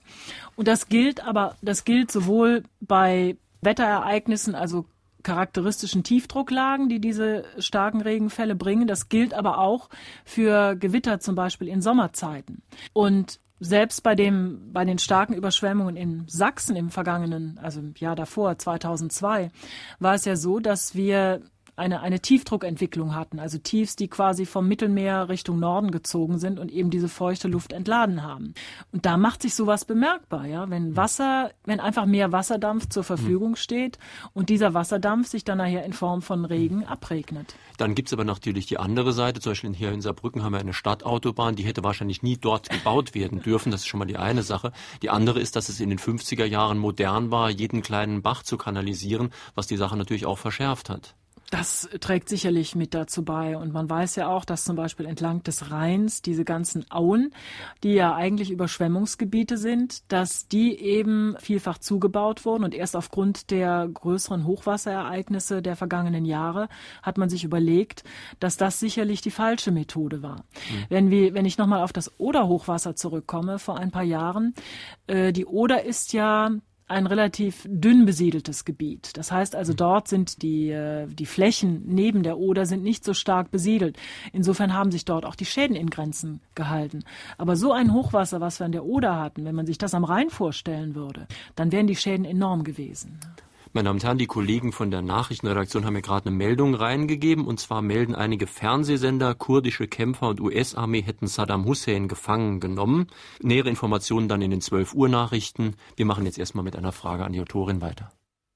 Und das gilt aber, das gilt sowohl bei Wetterereignissen, also charakteristischen Tiefdrucklagen, die diese starken Regenfälle bringen. Das gilt aber auch für Gewitter zum Beispiel in Sommerzeiten. Und selbst bei dem, bei den starken Überschwemmungen in Sachsen im vergangenen, also im Jahr davor, 2002, war es ja so, dass wir eine, eine Tiefdruckentwicklung hatten, also Tiefs, die quasi vom Mittelmeer Richtung Norden gezogen sind und eben diese feuchte Luft entladen haben. Und da macht sich sowas bemerkbar, ja, wenn Wasser, wenn einfach mehr Wasserdampf zur Verfügung hm. steht und dieser Wasserdampf sich dann nachher in Form von Regen abregnet. Dann gibt's aber natürlich die andere Seite, zum Beispiel hier in Saarbrücken haben wir eine Stadtautobahn, die hätte wahrscheinlich nie dort gebaut werden dürfen, das ist schon mal die eine Sache. Die andere ist, dass es in den 50er Jahren modern war, jeden kleinen Bach zu kanalisieren, was die Sache natürlich auch verschärft hat. Das trägt sicherlich mit dazu bei. Und man weiß ja auch, dass zum Beispiel entlang des Rheins diese ganzen Auen, die ja eigentlich Überschwemmungsgebiete sind, dass die eben vielfach zugebaut wurden. Und erst aufgrund der größeren Hochwasserereignisse der vergangenen Jahre hat man sich überlegt, dass das sicherlich die falsche Methode war. Mhm. Wenn, wir, wenn ich nochmal auf das Oder-Hochwasser zurückkomme, vor ein paar Jahren, äh, die Oder ist ja ein relativ dünn besiedeltes Gebiet. Das heißt also, mhm. dort sind die, äh, die Flächen neben der Oder sind nicht so stark besiedelt. Insofern haben sich dort auch die Schäden in Grenzen gehalten. Aber so ein Hochwasser, was wir an der Oder hatten, wenn man sich das am Rhein vorstellen würde, dann wären die Schäden enorm gewesen. Meine Damen und Herren, die Kollegen von der Nachrichtenredaktion haben mir gerade eine Meldung reingegeben. Und zwar melden einige Fernsehsender, kurdische Kämpfer und US-Armee hätten Saddam Hussein gefangen genommen. Nähere Informationen dann in den 12 Uhr Nachrichten. Wir machen jetzt erstmal mit einer Frage an die Autorin weiter.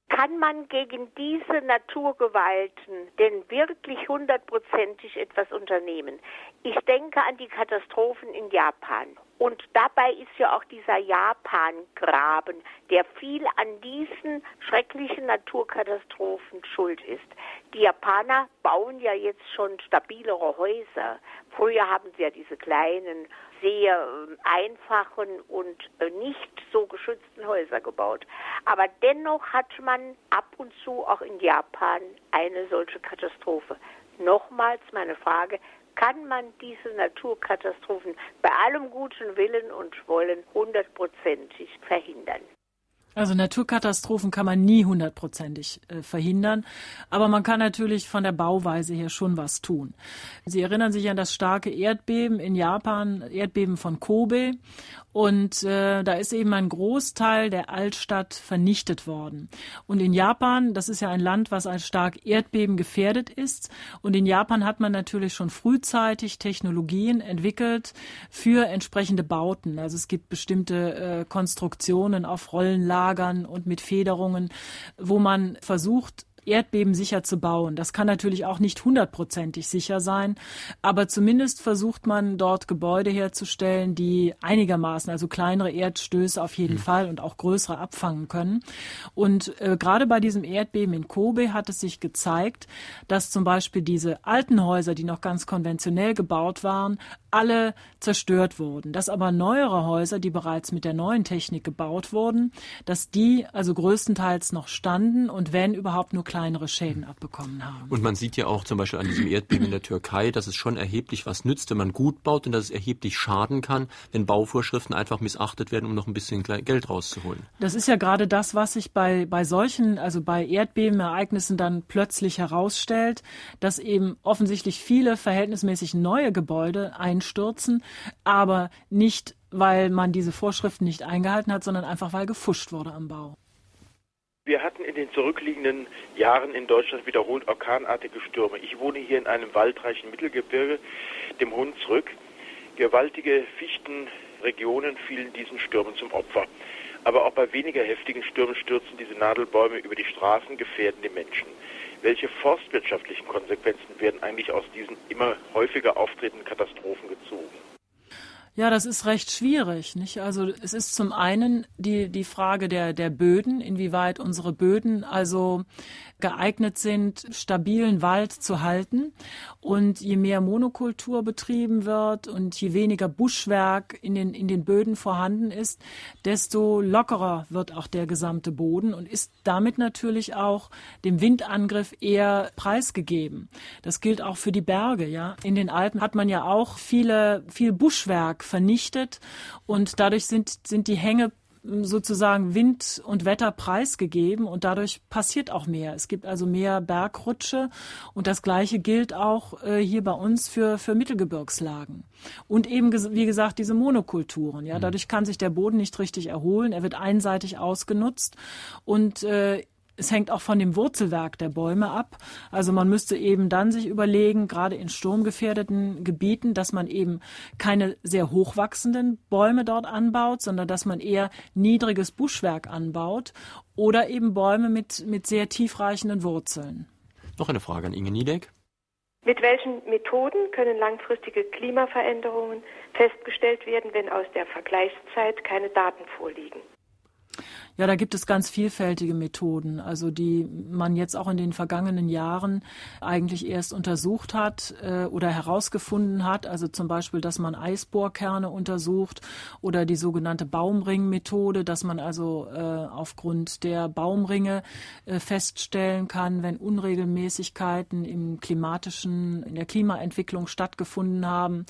Kann man gegen diese Naturgewalten denn wirklich hundertprozentig etwas unternehmen? Ich denke an die Katastrophen in Japan und dabei ist ja auch dieser Japan-Graben, der viel an diesen schrecklichen Naturkatastrophen schuld ist. Die Japaner bauen ja jetzt schon stabilere Häuser. Früher haben sie ja diese kleinen, sehr ähm, einfachen und äh, nicht so geschützten Häuser gebaut. Aber dennoch hat man ab und zu auch in Japan eine solche Katastrophe. Nochmals meine Frage, kann man diese Naturkatastrophen bei allem guten Willen und Wollen hundertprozentig verhindern. Also Naturkatastrophen kann man nie hundertprozentig äh, verhindern, aber man kann natürlich von der Bauweise her schon was tun. Sie erinnern sich an das starke Erdbeben in Japan, Erdbeben von Kobe, und äh, da ist eben ein Großteil der Altstadt vernichtet worden. Und in Japan, das ist ja ein Land, was als stark Erdbeben gefährdet ist, und in Japan hat man natürlich schon frühzeitig Technologien entwickelt für entsprechende Bauten. Also es gibt bestimmte äh, Konstruktionen auf Rollenlagen Lagern und mit Federungen, wo man versucht, erdbebensicher zu bauen. Das kann natürlich auch nicht hundertprozentig sicher sein, aber zumindest versucht man dort Gebäude herzustellen, die einigermaßen, also kleinere Erdstöße auf jeden mhm. Fall und auch größere abfangen können. Und äh, gerade bei diesem Erdbeben in Kobe hat es sich gezeigt, dass zum Beispiel diese alten Häuser, die noch ganz konventionell gebaut waren, alle zerstört wurden. Dass aber neuere Häuser, die bereits mit der neuen Technik gebaut wurden, dass die also größtenteils noch standen und wenn überhaupt nur kleine kleinere Schäden abbekommen haben. Und man sieht ja auch zum Beispiel an diesem Erdbeben in der Türkei, dass es schon erheblich was nützt, wenn man gut baut und dass es erheblich schaden kann, wenn Bauvorschriften einfach missachtet werden, um noch ein bisschen Geld rauszuholen. Das ist ja gerade das, was sich bei, bei solchen, also bei Erdbebenereignissen dann plötzlich herausstellt, dass eben offensichtlich viele verhältnismäßig neue Gebäude einen einstürzen, aber nicht, weil man diese Vorschriften nicht eingehalten hat, sondern einfach, weil gefuscht wurde am Bau. Wir hatten in den zurückliegenden Jahren in Deutschland wiederholt orkanartige Stürme. Ich wohne hier in einem waldreichen Mittelgebirge, dem Hunsrück. Gewaltige Fichtenregionen fielen diesen Stürmen zum Opfer. Aber auch bei weniger heftigen Stürmen stürzen diese Nadelbäume über die Straßen, gefährden die Menschen. Welche forstwirtschaftlichen Konsequenzen werden eigentlich aus diesen immer häufiger auftretenden Katastrophen gezogen? Ja, das ist recht schwierig. Nicht? Also es ist zum einen die, die Frage der, der Böden, inwieweit unsere Böden also geeignet sind, stabilen Wald zu halten. Und je mehr Monokultur betrieben wird und je weniger Buschwerk in den, in den Böden vorhanden ist, desto lockerer wird auch der gesamte Boden und ist damit natürlich auch dem Windangriff eher preisgegeben. Das gilt auch für die Berge, ja. In den Alpen hat man ja auch viele, viel Buschwerk vernichtet und dadurch sind, sind die Hänge sozusagen Wind und Wetter preisgegeben und dadurch passiert auch mehr. Es gibt also mehr Bergrutsche und das Gleiche gilt auch äh, hier bei uns für, für Mittelgebirgslagen. Und eben, wie gesagt, diese Monokulturen. Ja, mhm. dadurch kann sich der Boden nicht richtig erholen. Er wird einseitig ausgenutzt und äh, es hängt auch von dem Wurzelwerk der Bäume ab. Also man müsste eben dann sich überlegen, gerade in sturmgefährdeten Gebieten, dass man eben keine sehr hochwachsenden Bäume dort anbaut, sondern dass man eher niedriges Buschwerk anbaut oder eben Bäume mit, mit sehr tiefreichenden Wurzeln. Noch eine Frage an Inge Niedeck. Mit welchen Methoden können langfristige Klimaveränderungen festgestellt werden, wenn aus der Vergleichszeit keine Daten vorliegen? Ja, da gibt es ganz vielfältige Methoden, also die man jetzt auch in den vergangenen Jahren eigentlich erst untersucht hat äh, oder herausgefunden hat. Also zum Beispiel, dass man Eisbohrkerne untersucht oder die sogenannte Baumringmethode, dass man also äh, aufgrund der Baumringe äh, feststellen kann, wenn Unregelmäßigkeiten im klimatischen, in der Klimaentwicklung stattgefunden haben.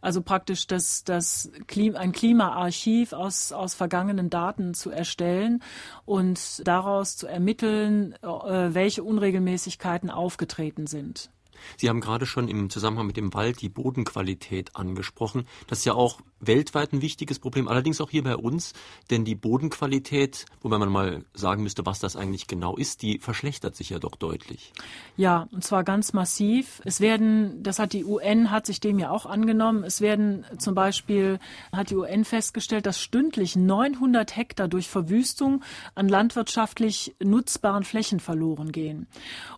Also praktisch das, das Klima, ein Klimaarchiv aus, aus vergangenen Daten zu erstellen stellen und daraus zu ermitteln, äh, welche Unregelmäßigkeiten aufgetreten sind. Sie haben gerade schon im Zusammenhang mit dem Wald die Bodenqualität angesprochen. Das ist ja auch weltweit ein wichtiges Problem, allerdings auch hier bei uns, denn die Bodenqualität, wobei man mal sagen müsste, was das eigentlich genau ist, die verschlechtert sich ja doch deutlich. Ja, und zwar ganz massiv. Es werden, das hat die UN, hat sich dem ja auch angenommen, es werden zum Beispiel, hat die UN festgestellt, dass stündlich 900 Hektar durch Verwüstung an landwirtschaftlich nutzbaren Flächen verloren gehen.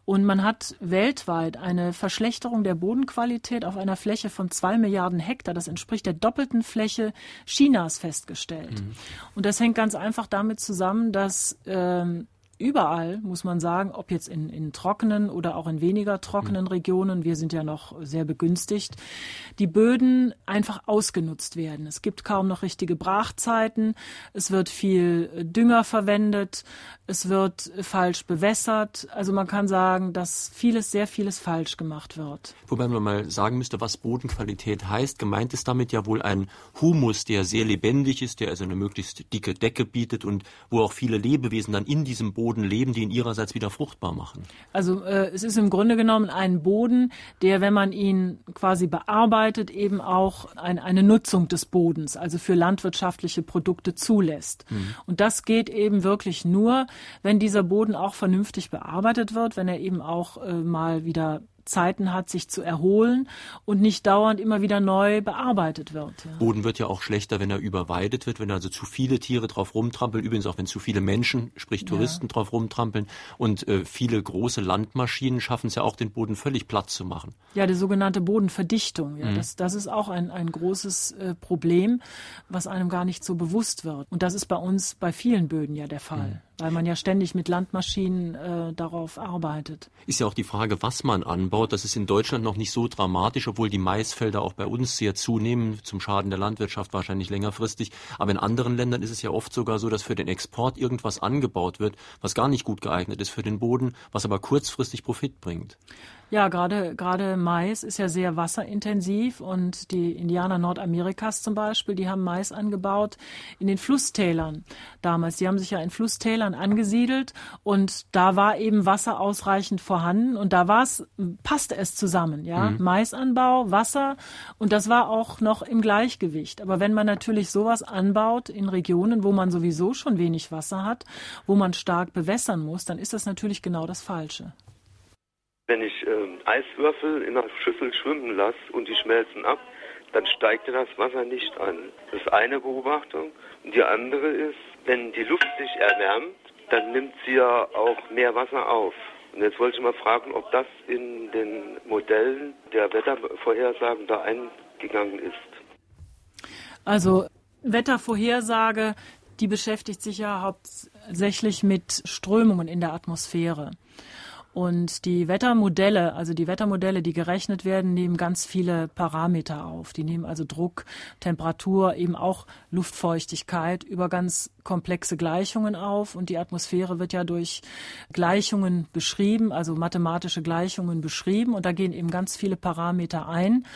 Und man hat weltweit eine Verschlechterung der Bodenqualität auf einer Fläche von zwei Milliarden Hektar, das entspricht der doppelten Fläche Chinas festgestellt. Mhm. Und das hängt ganz einfach damit zusammen, dass ähm, überall, muss man sagen, ob jetzt in, in trockenen oder auch in weniger trockenen mhm. Regionen, wir sind ja noch sehr begünstigt, die Böden einfach ausgenutzt werden. Es gibt kaum noch richtige Brachzeiten, es wird viel Dünger verwendet, es wird falsch bewässert. Also man kann sagen, dass vieles, sehr vieles falsch gemacht wird. Wobei man mal sagen müsste, was Bodenqualität heißt. Gemeint ist damit ja wohl ein Humus, der sehr lebendig ist, der also eine möglichst dicke Decke bietet und wo auch viele Lebewesen dann in diesem Boden Boden leben, die ihn ihrerseits wieder fruchtbar machen? Also äh, es ist im Grunde genommen ein Boden, der, wenn man ihn quasi bearbeitet, eben auch ein, eine Nutzung des Bodens, also für landwirtschaftliche Produkte zulässt. Mhm. Und das geht eben wirklich nur, wenn dieser Boden auch vernünftig bearbeitet wird, wenn er eben auch äh, mal wieder Zeiten hat, sich zu erholen und nicht dauernd immer wieder neu bearbeitet wird. Ja. Boden wird ja auch schlechter, wenn er überweidet wird, wenn also zu viele Tiere drauf rumtrampeln, übrigens auch wenn zu viele Menschen, sprich Touristen ja. drauf rumtrampeln und äh, viele große Landmaschinen schaffen es ja auch, den Boden völlig platt zu machen. Ja, die sogenannte Bodenverdichtung, ja, mhm. das, das ist auch ein, ein großes äh, Problem, was einem gar nicht so bewusst wird. Und das ist bei uns bei vielen Böden ja der Fall. Mhm weil man ja ständig mit Landmaschinen äh, darauf arbeitet. Ist ja auch die Frage, was man anbaut. Das ist in Deutschland noch nicht so dramatisch, obwohl die Maisfelder auch bei uns sehr zunehmen, zum Schaden der Landwirtschaft wahrscheinlich längerfristig. Aber in anderen Ländern ist es ja oft sogar so, dass für den Export irgendwas angebaut wird, was gar nicht gut geeignet ist für den Boden, was aber kurzfristig Profit bringt. Ja, gerade gerade Mais ist ja sehr wasserintensiv und die Indianer Nordamerikas zum Beispiel, die haben Mais angebaut in den Flusstälern damals. Die haben sich ja in Flusstälern Tälern angesiedelt und da war eben Wasser ausreichend vorhanden und da war es, passte es zusammen, ja. Mhm. Maisanbau, Wasser und das war auch noch im Gleichgewicht. Aber wenn man natürlich sowas anbaut in Regionen, wo man sowieso schon wenig Wasser hat, wo man stark bewässern muss, dann ist das natürlich genau das Falsche. Wenn ich äh, Eiswürfel in einer Schüssel schwimmen lasse und die schmelzen ab, dann steigt das Wasser nicht an. Das ist eine Beobachtung. Und die andere ist, wenn die Luft sich erwärmt, dann nimmt sie ja auch mehr Wasser auf. Und jetzt wollte ich mal fragen, ob das in den Modellen der Wettervorhersagen da eingegangen ist. Also Wettervorhersage, die beschäftigt sich ja hauptsächlich mit Strömungen in der Atmosphäre. Und die Wettermodelle, also die Wettermodelle, die gerechnet werden, nehmen ganz viele Parameter auf. Die nehmen also Druck, Temperatur, eben auch Luftfeuchtigkeit über ganz komplexe Gleichungen auf. Und die Atmosphäre wird ja durch Gleichungen beschrieben, also mathematische Gleichungen beschrieben. Und da gehen eben ganz viele Parameter ein.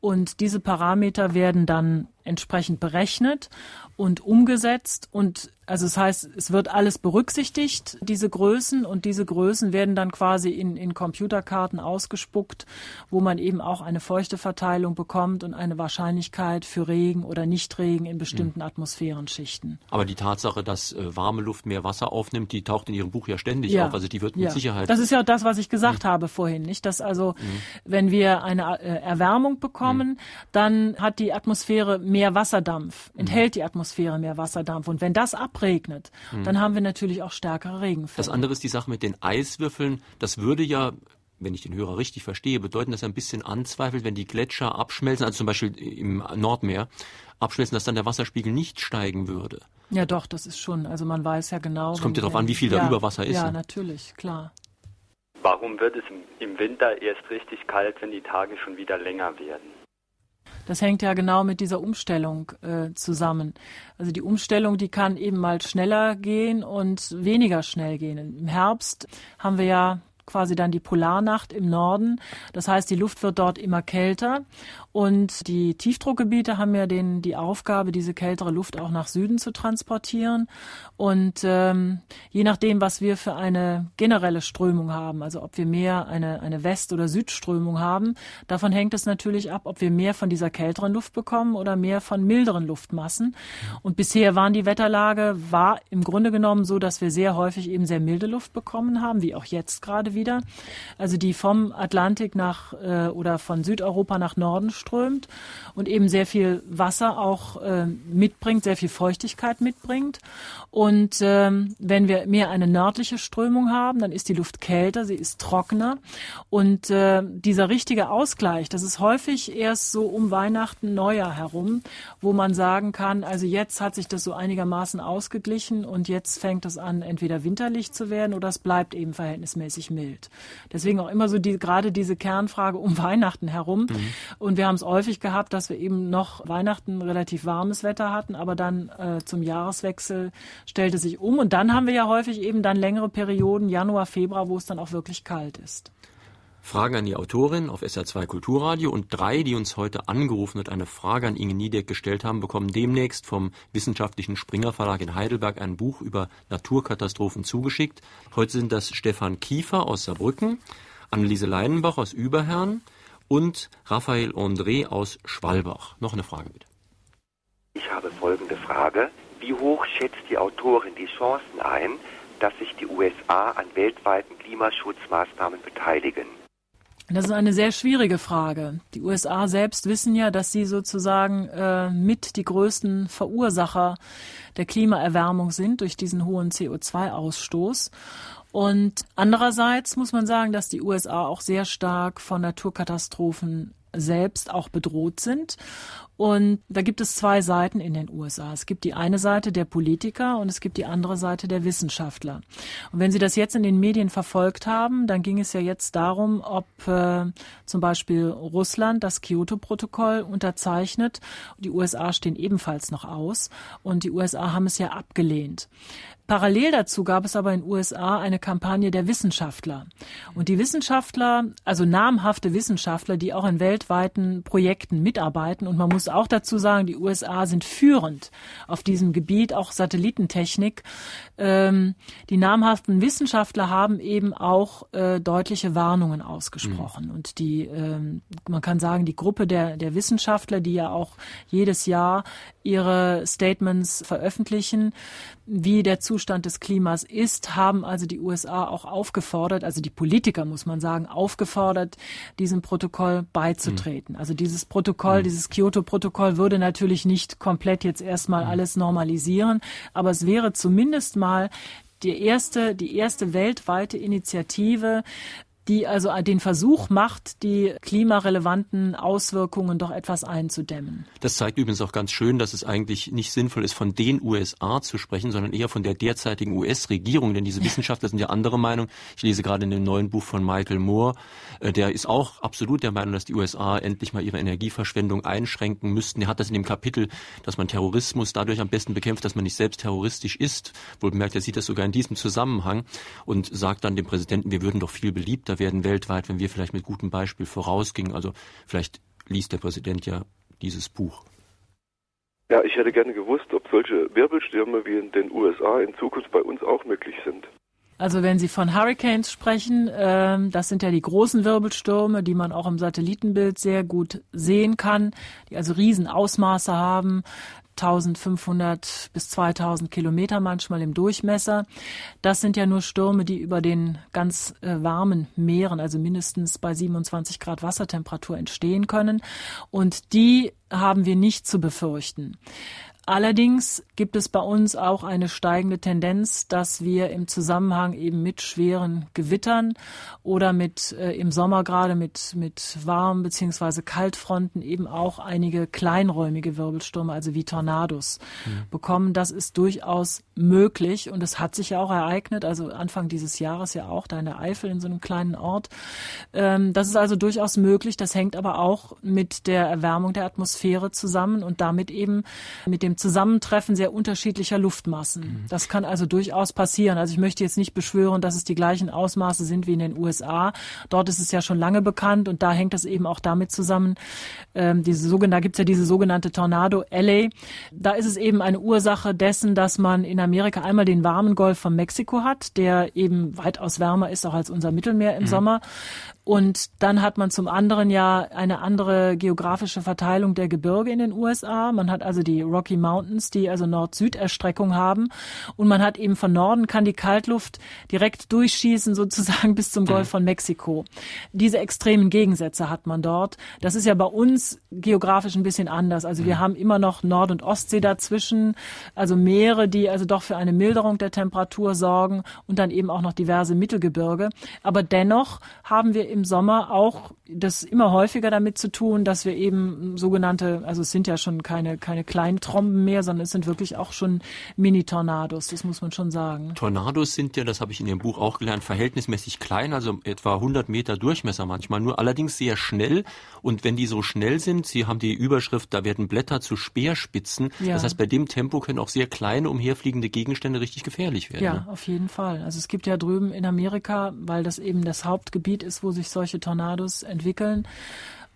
Und diese Parameter werden dann entsprechend berechnet und umgesetzt und also das heißt, es wird alles berücksichtigt, diese Größen, und diese Größen werden dann quasi in, in Computerkarten ausgespuckt, wo man eben auch eine Feuchteverteilung bekommt und eine Wahrscheinlichkeit für Regen oder Nichtregen in bestimmten mhm. Atmosphärenschichten. Aber die Tatsache, dass äh, warme Luft mehr Wasser aufnimmt, die taucht in Ihrem Buch ja ständig ja. auf. Also die wird mit ja. Sicherheit. Das ist ja das, was ich gesagt mhm. habe vorhin, nicht? Dass also, mhm. wenn wir eine äh, Erwärmung bekommen, mhm. dann hat die Atmosphäre mehr Wasserdampf, enthält die Atmosphäre mehr Wasserdampf. Und wenn das ab abregnet, hm. dann haben wir natürlich auch stärkere Regenfälle. Das andere ist die Sache mit den Eiswürfeln. Das würde ja wenn ich den Hörer richtig verstehe, bedeuten das ein bisschen anzweifelt, wenn die Gletscher abschmelzen, also zum Beispiel im Nordmeer abschmelzen, dass dann der Wasserspiegel nicht steigen würde. Ja, doch, das ist schon. Also man weiß ja genau. Es kommt ja darauf an, wie viel ja, da über Wasser ist. Ja, ne? natürlich, klar. Warum wird es im Winter erst richtig kalt, wenn die Tage schon wieder länger werden? Das hängt ja genau mit dieser Umstellung äh, zusammen. Also die Umstellung, die kann eben mal schneller gehen und weniger schnell gehen. Im Herbst haben wir ja quasi dann die Polarnacht im Norden. Das heißt, die Luft wird dort immer kälter und die Tiefdruckgebiete haben ja den, die Aufgabe, diese kältere Luft auch nach Süden zu transportieren. Und ähm, je nachdem, was wir für eine generelle Strömung haben, also ob wir mehr eine, eine West- oder Südströmung haben, davon hängt es natürlich ab, ob wir mehr von dieser kälteren Luft bekommen oder mehr von milderen Luftmassen. Und bisher waren die Wetterlage, war im Grunde genommen so, dass wir sehr häufig eben sehr milde Luft bekommen haben, wie auch jetzt gerade wieder. Also die vom Atlantik nach äh, oder von Südeuropa nach Norden strömt und eben sehr viel Wasser auch äh, mitbringt, sehr viel Feuchtigkeit mitbringt. Und ähm, wenn wir mehr eine nördliche Strömung haben, dann ist die Luft kälter, sie ist trockener. Und äh, dieser richtige Ausgleich, das ist häufig erst so um Weihnachten, Neujahr herum, wo man sagen kann, also jetzt hat sich das so einigermaßen ausgeglichen und jetzt fängt es an, entweder winterlich zu werden oder es bleibt eben verhältnismäßig mild. Deswegen auch immer so die, gerade diese Kernfrage um Weihnachten herum. Mhm. Und wir haben haben es häufig gehabt, dass wir eben noch Weihnachten relativ warmes Wetter hatten, aber dann äh, zum Jahreswechsel stellte sich um. Und dann haben wir ja häufig eben dann längere Perioden, Januar, Februar, wo es dann auch wirklich kalt ist. Fragen an die Autorin auf SR2 Kulturradio und drei, die uns heute angerufen und eine Frage an Inge Niedeck gestellt haben, bekommen demnächst vom wissenschaftlichen Springer Verlag in Heidelberg ein Buch über Naturkatastrophen zugeschickt. Heute sind das Stefan Kiefer aus Saarbrücken, Anneliese Leinenbach aus Überherrn, und Raphael André aus Schwalbach. Noch eine Frage bitte. Ich habe folgende Frage. Wie hoch schätzt die Autorin die Chancen ein, dass sich die USA an weltweiten Klimaschutzmaßnahmen beteiligen? Das ist eine sehr schwierige Frage. Die USA selbst wissen ja, dass sie sozusagen äh, mit die größten Verursacher der Klimaerwärmung sind durch diesen hohen CO2-Ausstoß. Und andererseits muss man sagen, dass die USA auch sehr stark von Naturkatastrophen selbst auch bedroht sind. Und da gibt es zwei Seiten in den USA. Es gibt die eine Seite der Politiker und es gibt die andere Seite der Wissenschaftler. Und wenn Sie das jetzt in den Medien verfolgt haben, dann ging es ja jetzt darum, ob äh, zum Beispiel Russland das Kyoto-Protokoll unterzeichnet. Die USA stehen ebenfalls noch aus und die USA haben es ja abgelehnt. Parallel dazu gab es aber in den USA eine Kampagne der Wissenschaftler. Und die Wissenschaftler, also namhafte Wissenschaftler, die auch in weltweiten Projekten mitarbeiten. Und man muss auch dazu sagen, die USA sind führend auf diesem Gebiet, auch Satellitentechnik. Ähm, die namhaften Wissenschaftler haben eben auch äh, deutliche Warnungen ausgesprochen. Mhm. Und die, ähm, man kann sagen, die Gruppe der, der Wissenschaftler, die ja auch jedes Jahr ihre Statements veröffentlichen, wie der Zustand des Klimas ist, haben also die USA auch aufgefordert, also die Politiker, muss man sagen, aufgefordert, diesem Protokoll beizutreten. Mhm. Also dieses Protokoll, mhm. dieses Kyoto-Protokoll würde natürlich nicht komplett jetzt erstmal mhm. alles normalisieren, aber es wäre zumindest mal die erste, die erste weltweite Initiative, die also den Versuch macht, die klimarelevanten Auswirkungen doch etwas einzudämmen. Das zeigt übrigens auch ganz schön, dass es eigentlich nicht sinnvoll ist, von den USA zu sprechen, sondern eher von der derzeitigen US-Regierung, denn diese Wissenschaftler sind ja anderer Meinung. Ich lese gerade in dem neuen Buch von Michael Moore, äh, der ist auch absolut der Meinung, dass die USA endlich mal ihre Energieverschwendung einschränken müssten. Er hat das in dem Kapitel, dass man Terrorismus dadurch am besten bekämpft, dass man nicht selbst terroristisch ist. Wohl bemerkt, er sieht das sogar in diesem Zusammenhang und sagt dann dem Präsidenten, wir würden doch viel beliebter beliebter werden weltweit, wenn wir vielleicht mit gutem Beispiel vorausgingen. Also vielleicht liest der Präsident ja dieses Buch. Ja, ich hätte gerne gewusst, ob solche Wirbelstürme wie in den USA in Zukunft bei uns auch möglich sind. Also wenn Sie von Hurricanes sprechen, äh, das sind ja die großen Wirbelstürme, die man auch im Satellitenbild sehr gut sehen kann, die also Riesenausmaße haben, 1500 bis 2000 Kilometer manchmal im Durchmesser. Das sind ja nur Stürme, die über den ganz äh, warmen Meeren, also mindestens bei 27 Grad Wassertemperatur entstehen können. Und die haben wir nicht zu befürchten. Allerdings gibt es bei uns auch eine steigende Tendenz, dass wir im Zusammenhang eben mit schweren Gewittern oder mit äh, im Sommer gerade mit mit warm beziehungsweise Kaltfronten eben auch einige kleinräumige Wirbelstürme, also wie Tornados mhm. bekommen. Das ist durchaus möglich und es hat sich ja auch ereignet, also Anfang dieses Jahres ja auch da in der Eifel in so einem kleinen Ort. Ähm, das ist also durchaus möglich. Das hängt aber auch mit der Erwärmung der Atmosphäre zusammen und damit eben mit dem Zusammentreffen sehr unterschiedlicher Luftmassen. Mhm. Das kann also durchaus passieren. Also ich möchte jetzt nicht beschwören, dass es die gleichen Ausmaße sind wie in den USA. Dort ist es ja schon lange bekannt und da hängt es eben auch damit zusammen, ähm, diese sogenannte, da gibt es ja diese sogenannte Tornado Alley. Da ist es eben eine Ursache dessen, dass man in Amerika einmal den warmen Golf von Mexiko hat, der eben weitaus wärmer ist auch als unser Mittelmeer im mhm. Sommer. Und dann hat man zum anderen ja eine andere geografische Verteilung der Gebirge in den USA. Man hat also die Rocky Mountains, die also Nord-Süd-Erstreckung haben. Und man hat eben von Norden kann die Kaltluft direkt durchschießen sozusagen bis zum Golf von Mexiko. Diese extremen Gegensätze hat man dort. Das ist ja bei uns geografisch ein bisschen anders. Also wir haben immer noch Nord- und Ostsee dazwischen, also Meere, die also doch für eine Milderung der Temperatur sorgen und dann eben auch noch diverse Mittelgebirge. Aber dennoch haben wir im Sommer auch das immer häufiger damit zu tun, dass wir eben sogenannte, also es sind ja schon keine, keine kleinen Tromben mehr, sondern es sind wirklich auch schon Mini-Tornados, das muss man schon sagen. Tornados sind ja, das habe ich in Ihrem Buch auch gelernt, verhältnismäßig klein, also etwa 100 Meter Durchmesser manchmal, nur allerdings sehr schnell. Und wenn die so schnell sind, Sie haben die Überschrift, da werden Blätter zu Speerspitzen. Ja. Das heißt, bei dem Tempo können auch sehr kleine umherfliegende Gegenstände richtig gefährlich werden. Ja, ne? auf jeden Fall. Also es gibt ja drüben in Amerika, weil das eben das Hauptgebiet ist, wo sich solche Tornados entwickeln,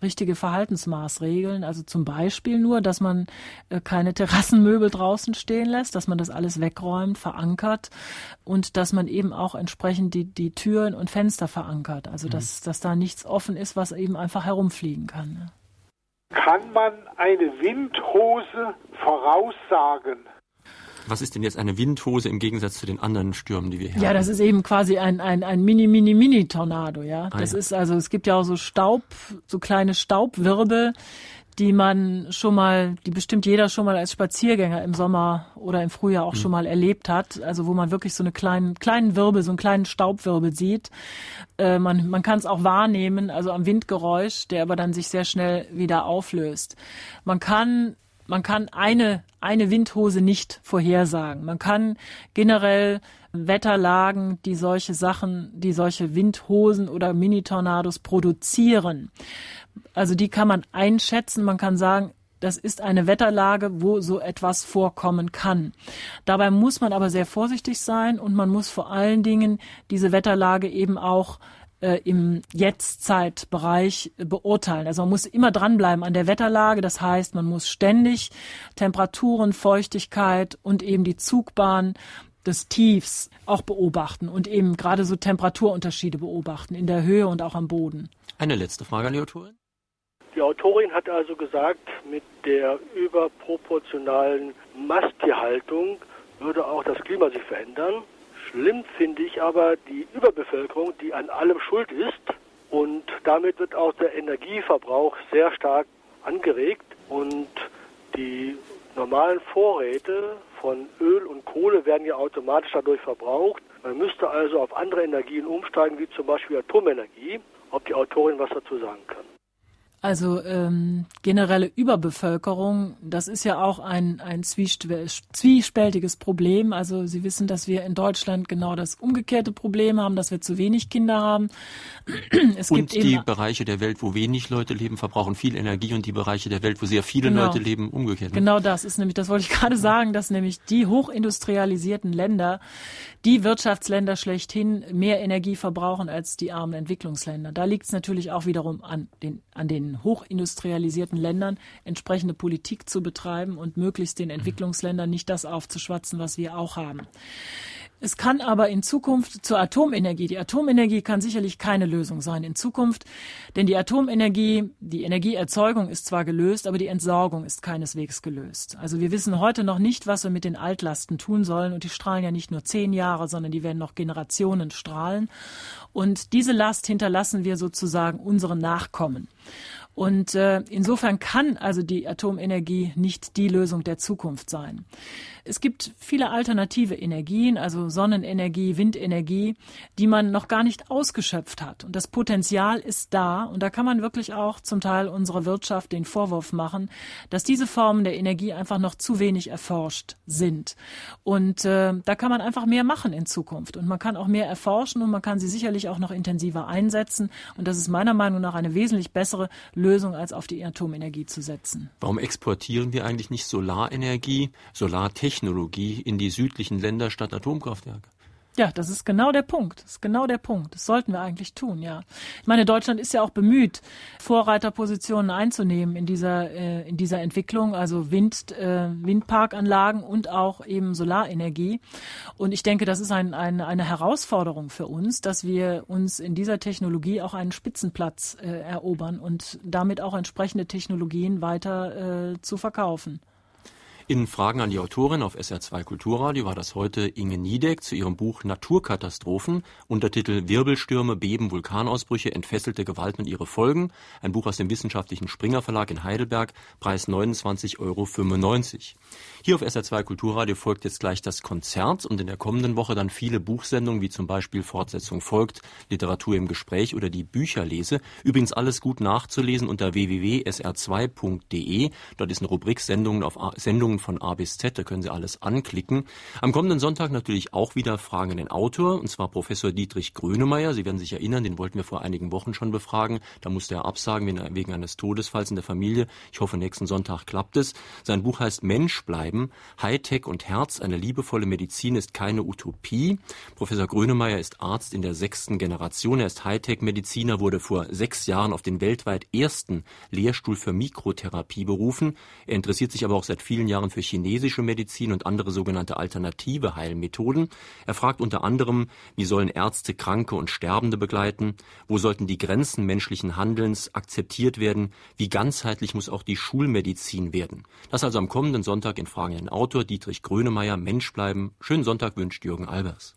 richtige Verhaltensmaßregeln. Also zum Beispiel nur, dass man äh, keine Terrassenmöbel draußen stehen lässt, dass man das alles wegräumt, verankert und dass man eben auch entsprechend die, die Türen und Fenster verankert. Also mhm. dass, dass da nichts offen ist, was eben einfach herumfliegen kann. Kann man eine Windhose voraussagen? Was ist denn jetzt eine Windhose im Gegensatz zu den anderen Stürmen, die wir hier ja, haben? Ja, das ist eben quasi ein, ein, ein Mini, Mini, Mini-Tornado, ja. Ah, das ja. ist also, es gibt ja auch so Staub, so kleine Staubwirbel, die man schon mal, die bestimmt jeder schon mal als Spaziergänger im Sommer oder im Frühjahr auch mhm. schon mal erlebt hat. Also wo man wirklich so eine kleinen, kleinen Wirbel, so einen kleinen Staubwirbel sieht. Äh, man man kann es auch wahrnehmen, also am Windgeräusch, der aber dann sich sehr schnell wieder auflöst. Man kann man kann eine, eine Windhose nicht vorhersagen. Man kann generell Wetterlagen, die solche Sachen, die solche Windhosen oder Mini-Tornados produzieren. Also die kann man einschätzen. Man kann sagen, das ist eine Wetterlage, wo so etwas vorkommen kann. Dabei muss man aber sehr vorsichtig sein und man muss vor allen Dingen diese Wetterlage eben auch äh, im Jetztzeitbereich beurteilen. Also man muss immer dranbleiben an der Wetterlage. Das heißt, man muss ständig Temperaturen, Feuchtigkeit und eben die Zugbahn des Tiefs auch beobachten und eben gerade so Temperaturunterschiede beobachten in der Höhe und auch am Boden. Eine letzte Frage an die Autorin. Die Autorin hat also gesagt, mit der überproportionalen Masttierhaltung würde auch das Klima sich verändern. Schlimm finde ich aber die Überbevölkerung, die an allem schuld ist. Und damit wird auch der Energieverbrauch sehr stark angeregt. Und die normalen Vorräte von Öl und Kohle werden ja automatisch dadurch verbraucht. Man müsste also auf andere Energien umsteigen, wie zum Beispiel Atomenergie. Ob die Autorin was dazu sagen kann. Also ähm, generelle Überbevölkerung, das ist ja auch ein, ein zwiespältiges Problem. Also Sie wissen, dass wir in Deutschland genau das umgekehrte Problem haben, dass wir zu wenig Kinder haben. Es und die Bereiche der Welt, wo wenig Leute leben, verbrauchen viel Energie und die Bereiche der Welt, wo sehr viele genau. Leute leben, umgekehrt. Genau das ist nämlich, das wollte ich gerade sagen, dass nämlich die hochindustrialisierten Länder, die Wirtschaftsländer schlechthin mehr Energie verbrauchen als die armen Entwicklungsländer. Da liegt es natürlich auch wiederum an den, an den hochindustrialisierten Ländern entsprechende Politik zu betreiben und möglichst den Entwicklungsländern nicht das aufzuschwatzen, was wir auch haben. Es kann aber in Zukunft zur Atomenergie, die Atomenergie kann sicherlich keine Lösung sein in Zukunft, denn die Atomenergie, die Energieerzeugung ist zwar gelöst, aber die Entsorgung ist keineswegs gelöst. Also wir wissen heute noch nicht, was wir mit den Altlasten tun sollen und die strahlen ja nicht nur zehn Jahre, sondern die werden noch Generationen strahlen. Und diese Last hinterlassen wir sozusagen unseren Nachkommen. Und äh, insofern kann also die Atomenergie nicht die Lösung der Zukunft sein. Es gibt viele alternative Energien, also Sonnenenergie, Windenergie, die man noch gar nicht ausgeschöpft hat. Und das Potenzial ist da. Und da kann man wirklich auch zum Teil unserer Wirtschaft den Vorwurf machen, dass diese Formen der Energie einfach noch zu wenig erforscht sind. Und äh, da kann man einfach mehr machen in Zukunft. Und man kann auch mehr erforschen und man kann sie sicherlich auch noch intensiver einsetzen. Und das ist meiner Meinung nach eine wesentlich bessere Lösung, als auf die Atomenergie zu setzen. Warum exportieren wir eigentlich nicht Solarenergie, Solartechnik? Technologie in die südlichen Länder statt Atomkraftwerke. Ja, das ist genau der Punkt. Das ist genau der Punkt. Das sollten wir eigentlich tun, ja. Ich meine, Deutschland ist ja auch bemüht, Vorreiterpositionen einzunehmen in dieser, äh, in dieser Entwicklung, also Wind, äh, Windparkanlagen und auch eben Solarenergie. Und ich denke, das ist ein, ein, eine Herausforderung für uns, dass wir uns in dieser Technologie auch einen Spitzenplatz äh, erobern und damit auch entsprechende Technologien weiter äh, zu verkaufen. In Fragen an die Autorin auf SR2 Kulturradio war das heute Inge Niedeck zu ihrem Buch Naturkatastrophen, Untertitel Wirbelstürme, Beben, Vulkanausbrüche, entfesselte Gewalt und ihre Folgen. Ein Buch aus dem wissenschaftlichen Springer Verlag in Heidelberg, Preis 29,95 Euro. Hier auf SR2 Kulturradio folgt jetzt gleich das Konzert und in der kommenden Woche dann viele Buchsendungen, wie zum Beispiel Fortsetzung folgt, Literatur im Gespräch oder die Bücherlese. Übrigens alles gut nachzulesen unter www.sr2.de. Dort ist eine Rubrik Sendungen auf Sendungen von A bis Z, da können Sie alles anklicken. Am kommenden Sonntag natürlich auch wieder Fragen an den Autor, und zwar Professor Dietrich Grönemeyer. Sie werden sich erinnern, den wollten wir vor einigen Wochen schon befragen. Da musste er absagen wegen eines Todesfalls in der Familie. Ich hoffe, nächsten Sonntag klappt es. Sein Buch heißt Mensch bleiben. Hightech und Herz, eine liebevolle Medizin ist keine Utopie. Professor Grönemeyer ist Arzt in der sechsten Generation. Er ist Hightech-Mediziner, wurde vor sechs Jahren auf den weltweit ersten Lehrstuhl für Mikrotherapie berufen. Er interessiert sich aber auch seit vielen Jahren Jahren für chinesische Medizin und andere sogenannte alternative Heilmethoden. Er fragt unter anderem, wie sollen Ärzte Kranke und Sterbende begleiten? Wo sollten die Grenzen menschlichen Handelns akzeptiert werden? Wie ganzheitlich muss auch die Schulmedizin werden? Das also am kommenden Sonntag in Fragen an den Autor Dietrich Grönemeyer, Mensch bleiben. Schönen Sonntag wünscht Jürgen Albers.